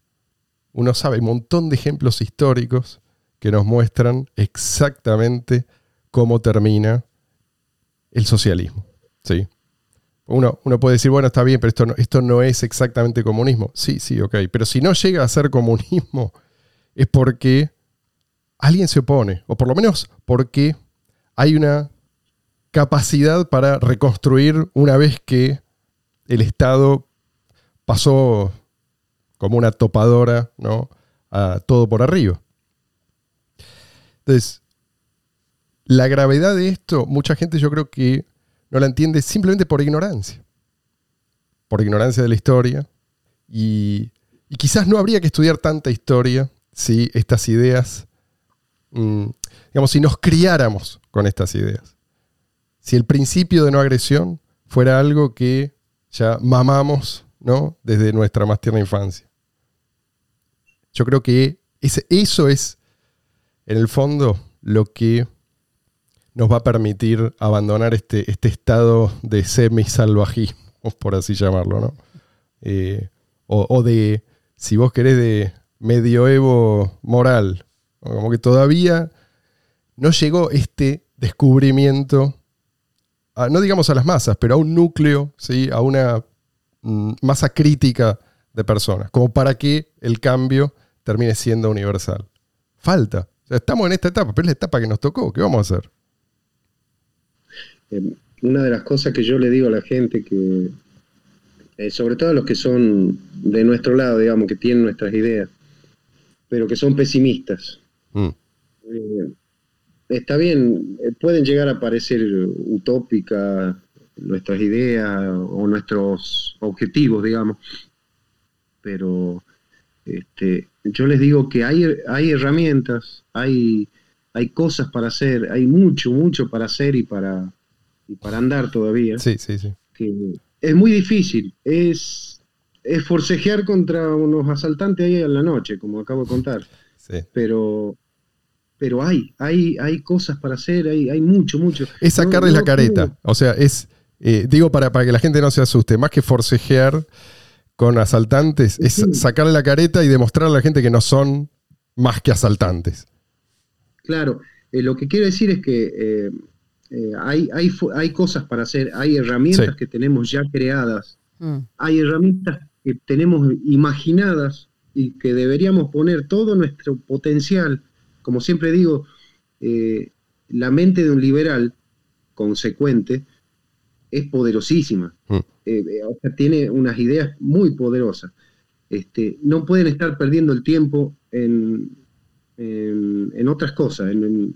uno sabe un montón de ejemplos históricos que nos muestran exactamente cómo termina el socialismo. ¿sí? Uno, uno puede decir, bueno, está bien, pero esto no, esto no es exactamente comunismo. Sí, sí, ok. Pero si no llega a ser comunismo, es porque alguien se opone, o por lo menos porque hay una capacidad para reconstruir una vez que el Estado pasó como una topadora ¿no? a todo por arriba. Entonces, la gravedad de esto, mucha gente yo creo que no la entiende simplemente por ignorancia. Por ignorancia de la historia. Y, quizás no habría que estudiar tanta historia si estas ideas, mm, digamos, si nos criáramos con estas ideas. Si el principio de no agresión fuera algo que ya mamamos ¿no? desde nuestra más tierna infancia. Yo creo que eso es, en el fondo, lo que nos va a permitir abandonar este, este estado de semi-salvajismo, por así llamarlo, ¿no? Eh, o, de, si vos querés, de medioevo moral. Como que todavía no llegó este descubrimiento, no digamos a las masas, pero a un núcleo, ¿sí? a una mm, masa crítica de personas, como para que el cambio termine siendo universal. Falta. Estamos en esta etapa, pero es la etapa que nos tocó. ¿Qué vamos a hacer? Eh, una de las cosas que yo le digo a la gente que, eh, sobre todo a los que son de nuestro lado, digamos, que tienen nuestras ideas, pero que son pesimistas, Mm, eh, está bien, eh, pueden llegar a parecer utópicas nuestras ideas o nuestros objetivos, digamos, pero este, yo les digo que hay, hay herramientas, hay, hay cosas para hacer, hay mucho, mucho para hacer y para, y para andar todavía, Sí, sí, sí. que es muy difícil, es, es forcejear contra unos asaltantes ahí en la noche, como acabo de contar. Sí. pero, pero hay, hay, hay cosas para hacer, hay, hay mucho, mucho. Es No- sacarles la careta. O sea, es. eh, digo para, para que la gente no se asuste, más que forcejear con asaltantes, es Sí. sacarle la careta y demostrarle a la gente que no son más que asaltantes. Claro, eh, lo que quiero decir es que eh, eh, hay, hay, fu- hay cosas para hacer, hay herramientas Sí. que tenemos ya creadas, Mm. hay herramientas que tenemos imaginadas y que deberíamos poner todo nuestro potencial. Como siempre digo, eh, la mente de un liberal consecuente es poderosísima. Mm. Eh, eh, o sea, tiene unas ideas muy poderosas. Este, no pueden estar perdiendo el tiempo en, en, en otras cosas, en, en-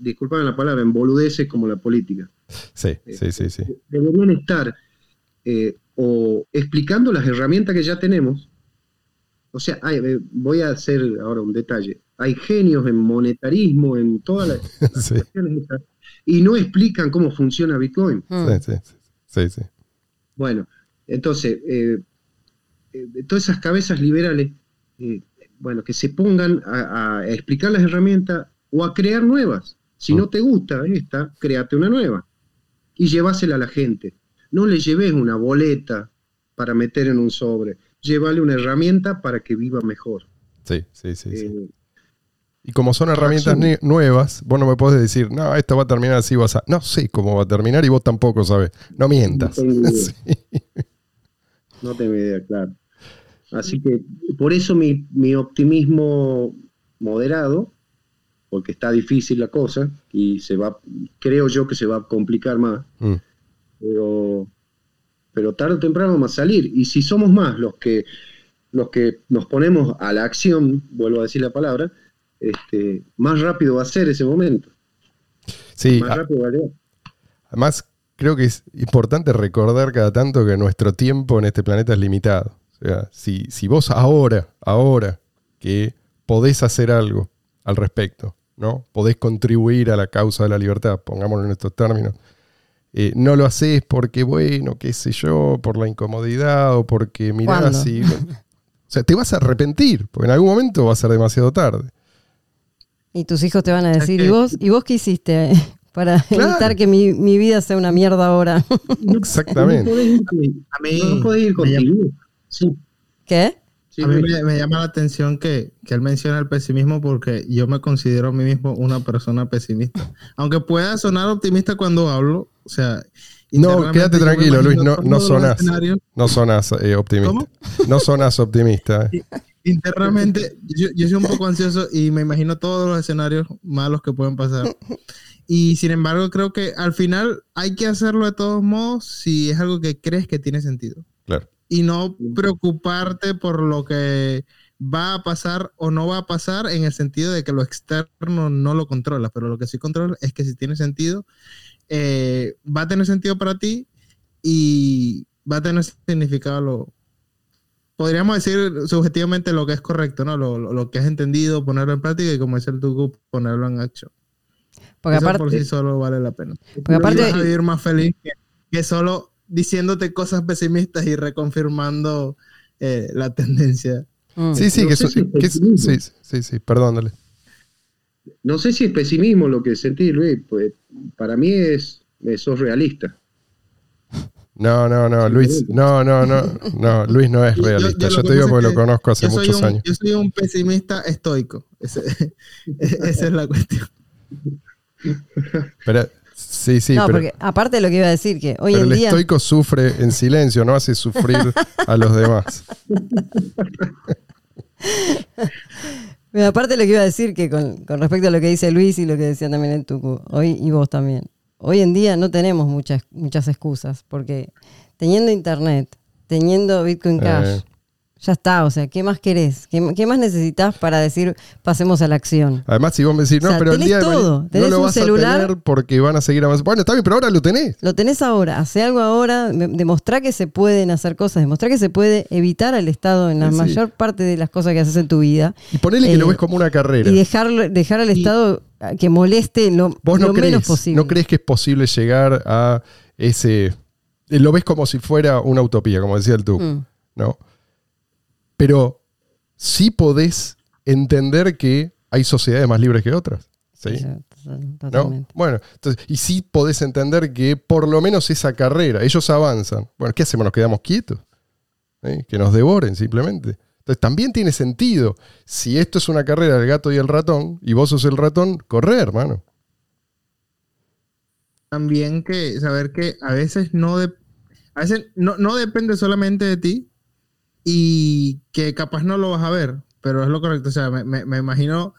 disculpame la palabra, en boludeces como la política Sí, sí, sí, sí. deberían estar eh, o explicando las herramientas que ya tenemos. O sea, hay- eh, voy a hacer ahora un detalle. Hay genios en monetarismo, en todas las Sí, cuestiones esas, y no explican cómo funciona Bitcoin. Mm. sí, sí, sí, sí. Bueno, entonces, eh, eh, todas esas cabezas liberales, eh, bueno, que se pongan a, a explicar las herramientas o a crear nuevas. Si no te gusta esta, créate una nueva y llevásela a la gente. No le lleves una boleta para meter en un sobre. Llévale una herramienta para que viva mejor. Sí, sí, sí, sí. Eh, Y como son herramientas nuevas, vos no me podés decir, no, esto va a terminar así, vas a. No sé cómo va a terminar y vos tampoco sabés. No mientas. No tengo idea. Sí. No tengo idea, claro. Así que por eso mi, mi optimismo moderado, porque está difícil la cosa y se va, creo yo que se va a complicar más, Mm, pero, pero tarde o temprano vamos a salir. Y si somos más los que los que nos ponemos a la acción, vuelvo a decir la palabra, este, más rápido va a ser ese momento. Sí, Más a- rápido va a llegar. además creo que es importante recordar cada tanto que nuestro tiempo en este planeta es limitado. O sea, si, si vos ahora, ahora que podés hacer algo al respecto, ¿no? Podés contribuir a la causa de la libertad, pongámoslo en estos términos. eh, no lo haces porque, bueno, qué sé yo, por la incomodidad o porque mirás ¿Cuándo? así. O sea, te vas a arrepentir, porque en algún momento va a ser demasiado tarde. Y tus hijos te van a decir, ¿y vos, ¿y vos qué hiciste para Claro. evitar que mi, mi vida sea una mierda ahora? Exactamente. No podés ir con- A mí, no podés ir me llama- contigo. Sí, ¿Qué? Sí, a mí me, me llama la atención que, que él menciona el pesimismo porque yo me considero a mí mismo una persona pesimista. Aunque pueda sonar optimista cuando hablo, o sea... No, quédate tranquilo, Luis, no, no escenarios. No sonás eh, optimista. ¿Cómo? No sonás optimista. eh. Internamente, yo, yo soy un poco ansioso y me imagino todos los escenarios malos que pueden pasar. Y sin embargo, creo que al final hay que hacerlo de todos modos si es algo que crees que tiene sentido. Y no preocuparte por lo que va a pasar o no va a pasar en el sentido de que lo externo no lo controlas, pero lo que sí controla es que si tiene sentido, eh, va a tener sentido para ti y va a tener significado lo, podríamos decir subjetivamente lo que es correcto, ¿no? Lo, lo- lo que has entendido, ponerlo en práctica y como dice el Tucu, ponerlo en acción. Porque Eso por aparte, sí solo vale la pena. porque aparte Y vas a vivir más feliz que, que solo diciéndote cosas pesimistas y reconfirmando eh, la tendencia. Mm. Sí, sí, No que, eso- si que sí, sí, sí, perdón, dale. No sé si es pesimismo lo que sentí, Luis. Pues para mí es, es- sos realista. No, no, no, Luis, no, no, no, no, Luis no es yo- realista. yo te digo que porque lo conozco hace muchos un, años. yo soy un pesimista estoico. Ese- esa es la cuestión. Pero, sí, sí, no, pero, porque aparte de lo que iba a decir, que hoy pero en el día... estoico sufre en silencio, no hace sufrir a los demás. Pero aparte de lo que iba a decir, que con, con respecto a lo que dice Luis y lo que decía también el Tucu, hoy y vos también, hoy en día no tenemos muchas, muchas excusas, porque teniendo internet, teniendo Bitcoin Cash, Eh. Ya está, o sea, ¿qué más querés? ¿Qué, qué más necesitas para decir pasemos a la acción? Además, si vos me decís, no, O sea, pero el día de todo. no Tenés lo un vas celular. a tener porque van a seguir avanzando. Bueno, está bien, pero ahora lo tenés. Lo tenés ahora, hace algo ahora, demostrá que se pueden hacer cosas, demostrá que se puede evitar al Estado en la Sí, mayor parte de las cosas que haces en tu vida Y ponele que Eh, lo ves como una carrera. y dejarlo, dejar al Estado que moleste lo, Vos no lo crees, menos posible. no crees que es posible llegar a ese... eh, Lo ves como si fuera una utopía, como decía el tú, Mm. ¿no? Pero sí podés entender que hay sociedades más libres que otras. ¿sí? ¿No? totalmente. Bueno, entonces, y sí podés entender que por lo menos esa carrera, ellos avanzan. Bueno, ¿qué hacemos? ¿Nos quedamos quietos? Que nos devoren simplemente. Entonces también tiene sentido. Si esto es una carrera del gato y el ratón, y vos sos el ratón, correr, hermano. También que saber que a veces no de, a veces no, no depende solamente de ti y que capaz no lo vas a ver, pero es lo correcto. O sea, me, me- me imagino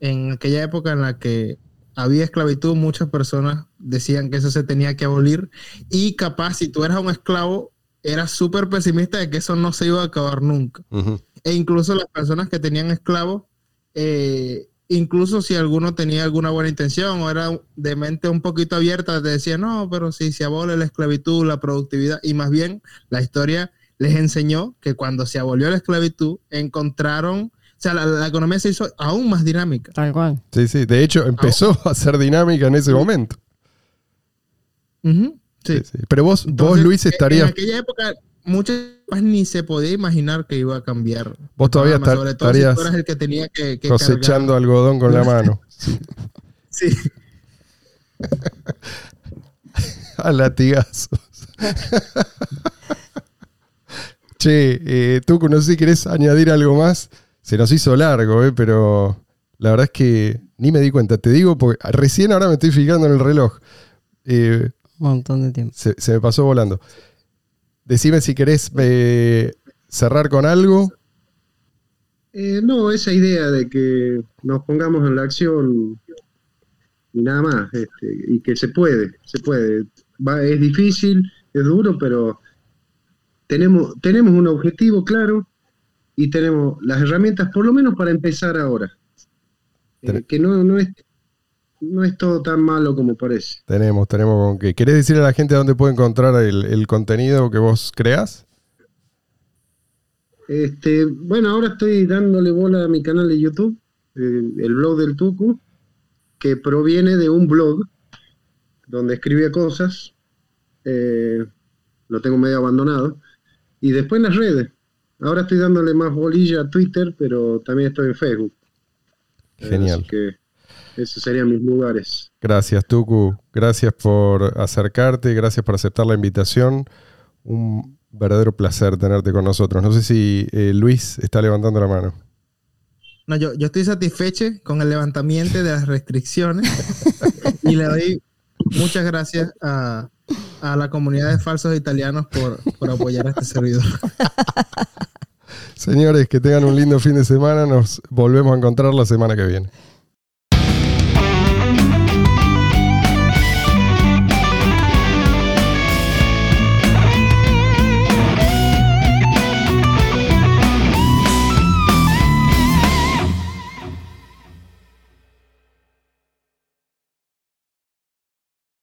en aquella época en la que había esclavitud, muchas personas decían que eso se tenía que abolir y capaz si tú eras un esclavo, eras súper pesimista de que eso no se iba a acabar nunca. E incluso las personas que tenían esclavos, eh, incluso si alguno tenía alguna buena intención o era de mente un poquito abierta, te decía, no, pero si se abole la esclavitud, la productividad, y más bien la historia les enseñó que cuando se abolió la esclavitud, encontraron, o sea, la, la economía se hizo aún más dinámica. Tal cual. Sí, sí. De hecho, empezó a ser dinámica en ese momento. Sí. Sí, sí. Pero vos, vos Luis, estarías. En aquella época, muchas más ni se podía imaginar que iba a cambiar. Vos todavía sobre todo si estarías tú eras el que tenía que, que cosechando cargar. algodón con la mano. Sí. A latigazos. che, eh, Tucu, no sé si querés añadir algo más. Se nos hizo largo, eh, pero la verdad es que ni me di cuenta. Te digo, porque recién ahora me estoy fijando en el reloj. Eh, Un montón de tiempo. se, se me pasó volando. Decime si querés eh, cerrar con algo. Eh, no, esa idea de que nos pongamos en la acción y nada más, este, y que se puede, se puede. Va, es difícil, es duro, pero tenemos, tenemos un objetivo claro y tenemos las herramientas, por lo menos para empezar ahora. Eh, que no, no, es, no es todo tan malo como parece. Tenemos, tenemos con qué. ¿Querés decirle a la gente dónde puede encontrar el, el contenido que vos creás? Este, bueno, ahora estoy dándole bola a mi canal de YouTube, eh, el blog del Tucu, que proviene de un blog donde escribía cosas. eh, lo tengo medio abandonado. Y después en las redes. Ahora estoy dándole más bolilla a Twitter, pero también estoy en Facebook. Eh, Genial. así que esos serían mis lugares. Gracias, Tucu. Gracias por acercarte, gracias por aceptar la invitación. Un verdadero placer tenerte con nosotros. No sé si eh, Luis está levantando la mano. No, yo, yo estoy satisfecho con el levantamiento de las restricciones y le doy muchas gracias a, a la comunidad de falsos italianos por, por apoyar a este servidor. Señores, que tengan un lindo fin de semana. Nos volvemos a encontrar la semana que viene.